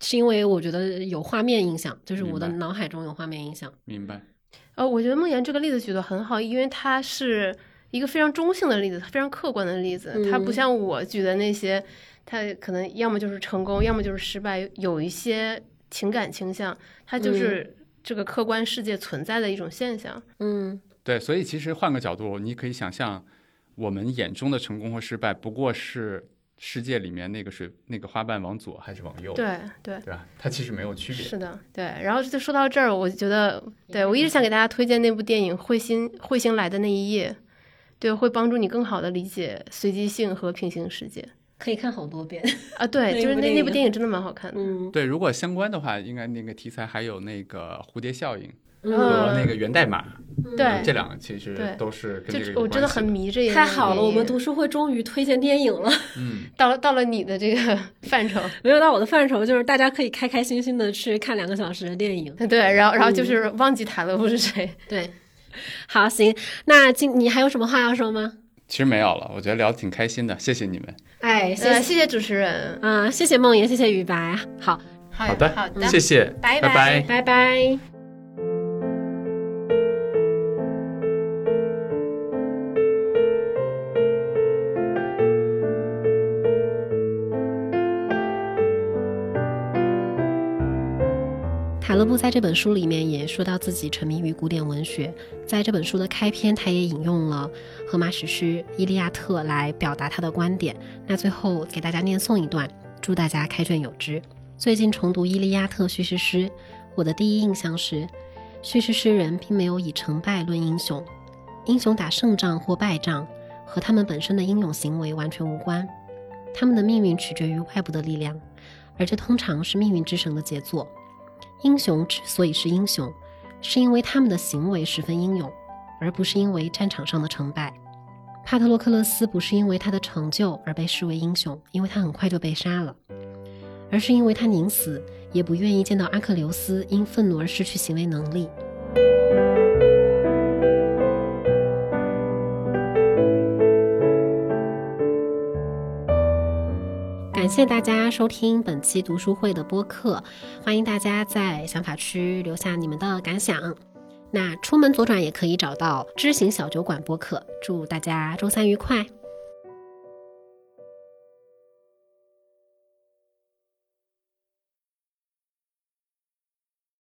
是因为我觉得有画面印象，就是我的脑海中有画面印象。明白，呃，我觉得梦妍这个例子举得很好，因为它是一个非常中性的例子，非常客观的例子。它不嗯像我举的那些，它可能要么就是成功，要么就是失败，有一些情感倾向，它就是这个客观世界存在的一种现象。嗯对，所以其实换个角度，你可以想象，我们眼中的成功和失败，不过是世界里面那个水那个花瓣往左还是往右，对对。对吧？它其实没有区别。是的，对。然后就说到这儿，我觉得，对我一直想给大家推荐那部电影《彗星彗星来的那一夜》，对，会帮助你更好的理解随机性和平行世界可以看好多遍。啊。对，就是那部电影那部电影真的蛮好看的。嗯对，如果相关的话，应该那个题材还有那个蝴蝶效应嗯和那个源代码，对这两个其实都是跟这个就有我真的很。迷这个太好了，我们读书会终于推荐电影了。嗯，到到了你的这个 范畴，没有到我的范畴，就是大家可以开开心心的去看两个小时的电影。对，然后然后嗯就是忘记塔勒布是谁。对，好，行，那今你还有什么话要说吗？其实没有了，我觉得聊得挺开心的，谢谢你们。哎，谢呃，谢，谢谢主持人。嗯、谢谢梦妍，谢谢雨白，好，好的好的，谢谢，拜拜拜拜布在这本书里面也说到自己沉迷于古典文学，在这本书的开篇，他也引用了荷马史诗《伊利亚特》来表达他的观点。那最后给大家念诵一段，祝大家开卷有之。最近重读《伊利亚特》叙事诗，我的第一印象是，叙事诗人并没有以成败论英雄，英雄打胜仗或败仗和他们本身的英勇行为完全无关，他们的命运取决于外部的力量，而这通常是命运之神的杰作。英雄之所以是英雄，是因为他们的行为十分英勇，而不是因为战场上的成败。帕特洛克勒斯不是因为他的成就而被视为英雄，因为他很快就被杀了，而是因为他宁死也不愿意见到阿克琉斯因愤怒而失去行为能力。感谢大家收听本期读书会的播客，欢迎大家在想法区留下你们的感想。那出门左转也可以找到知行小酒馆播客。祝大家周三愉快！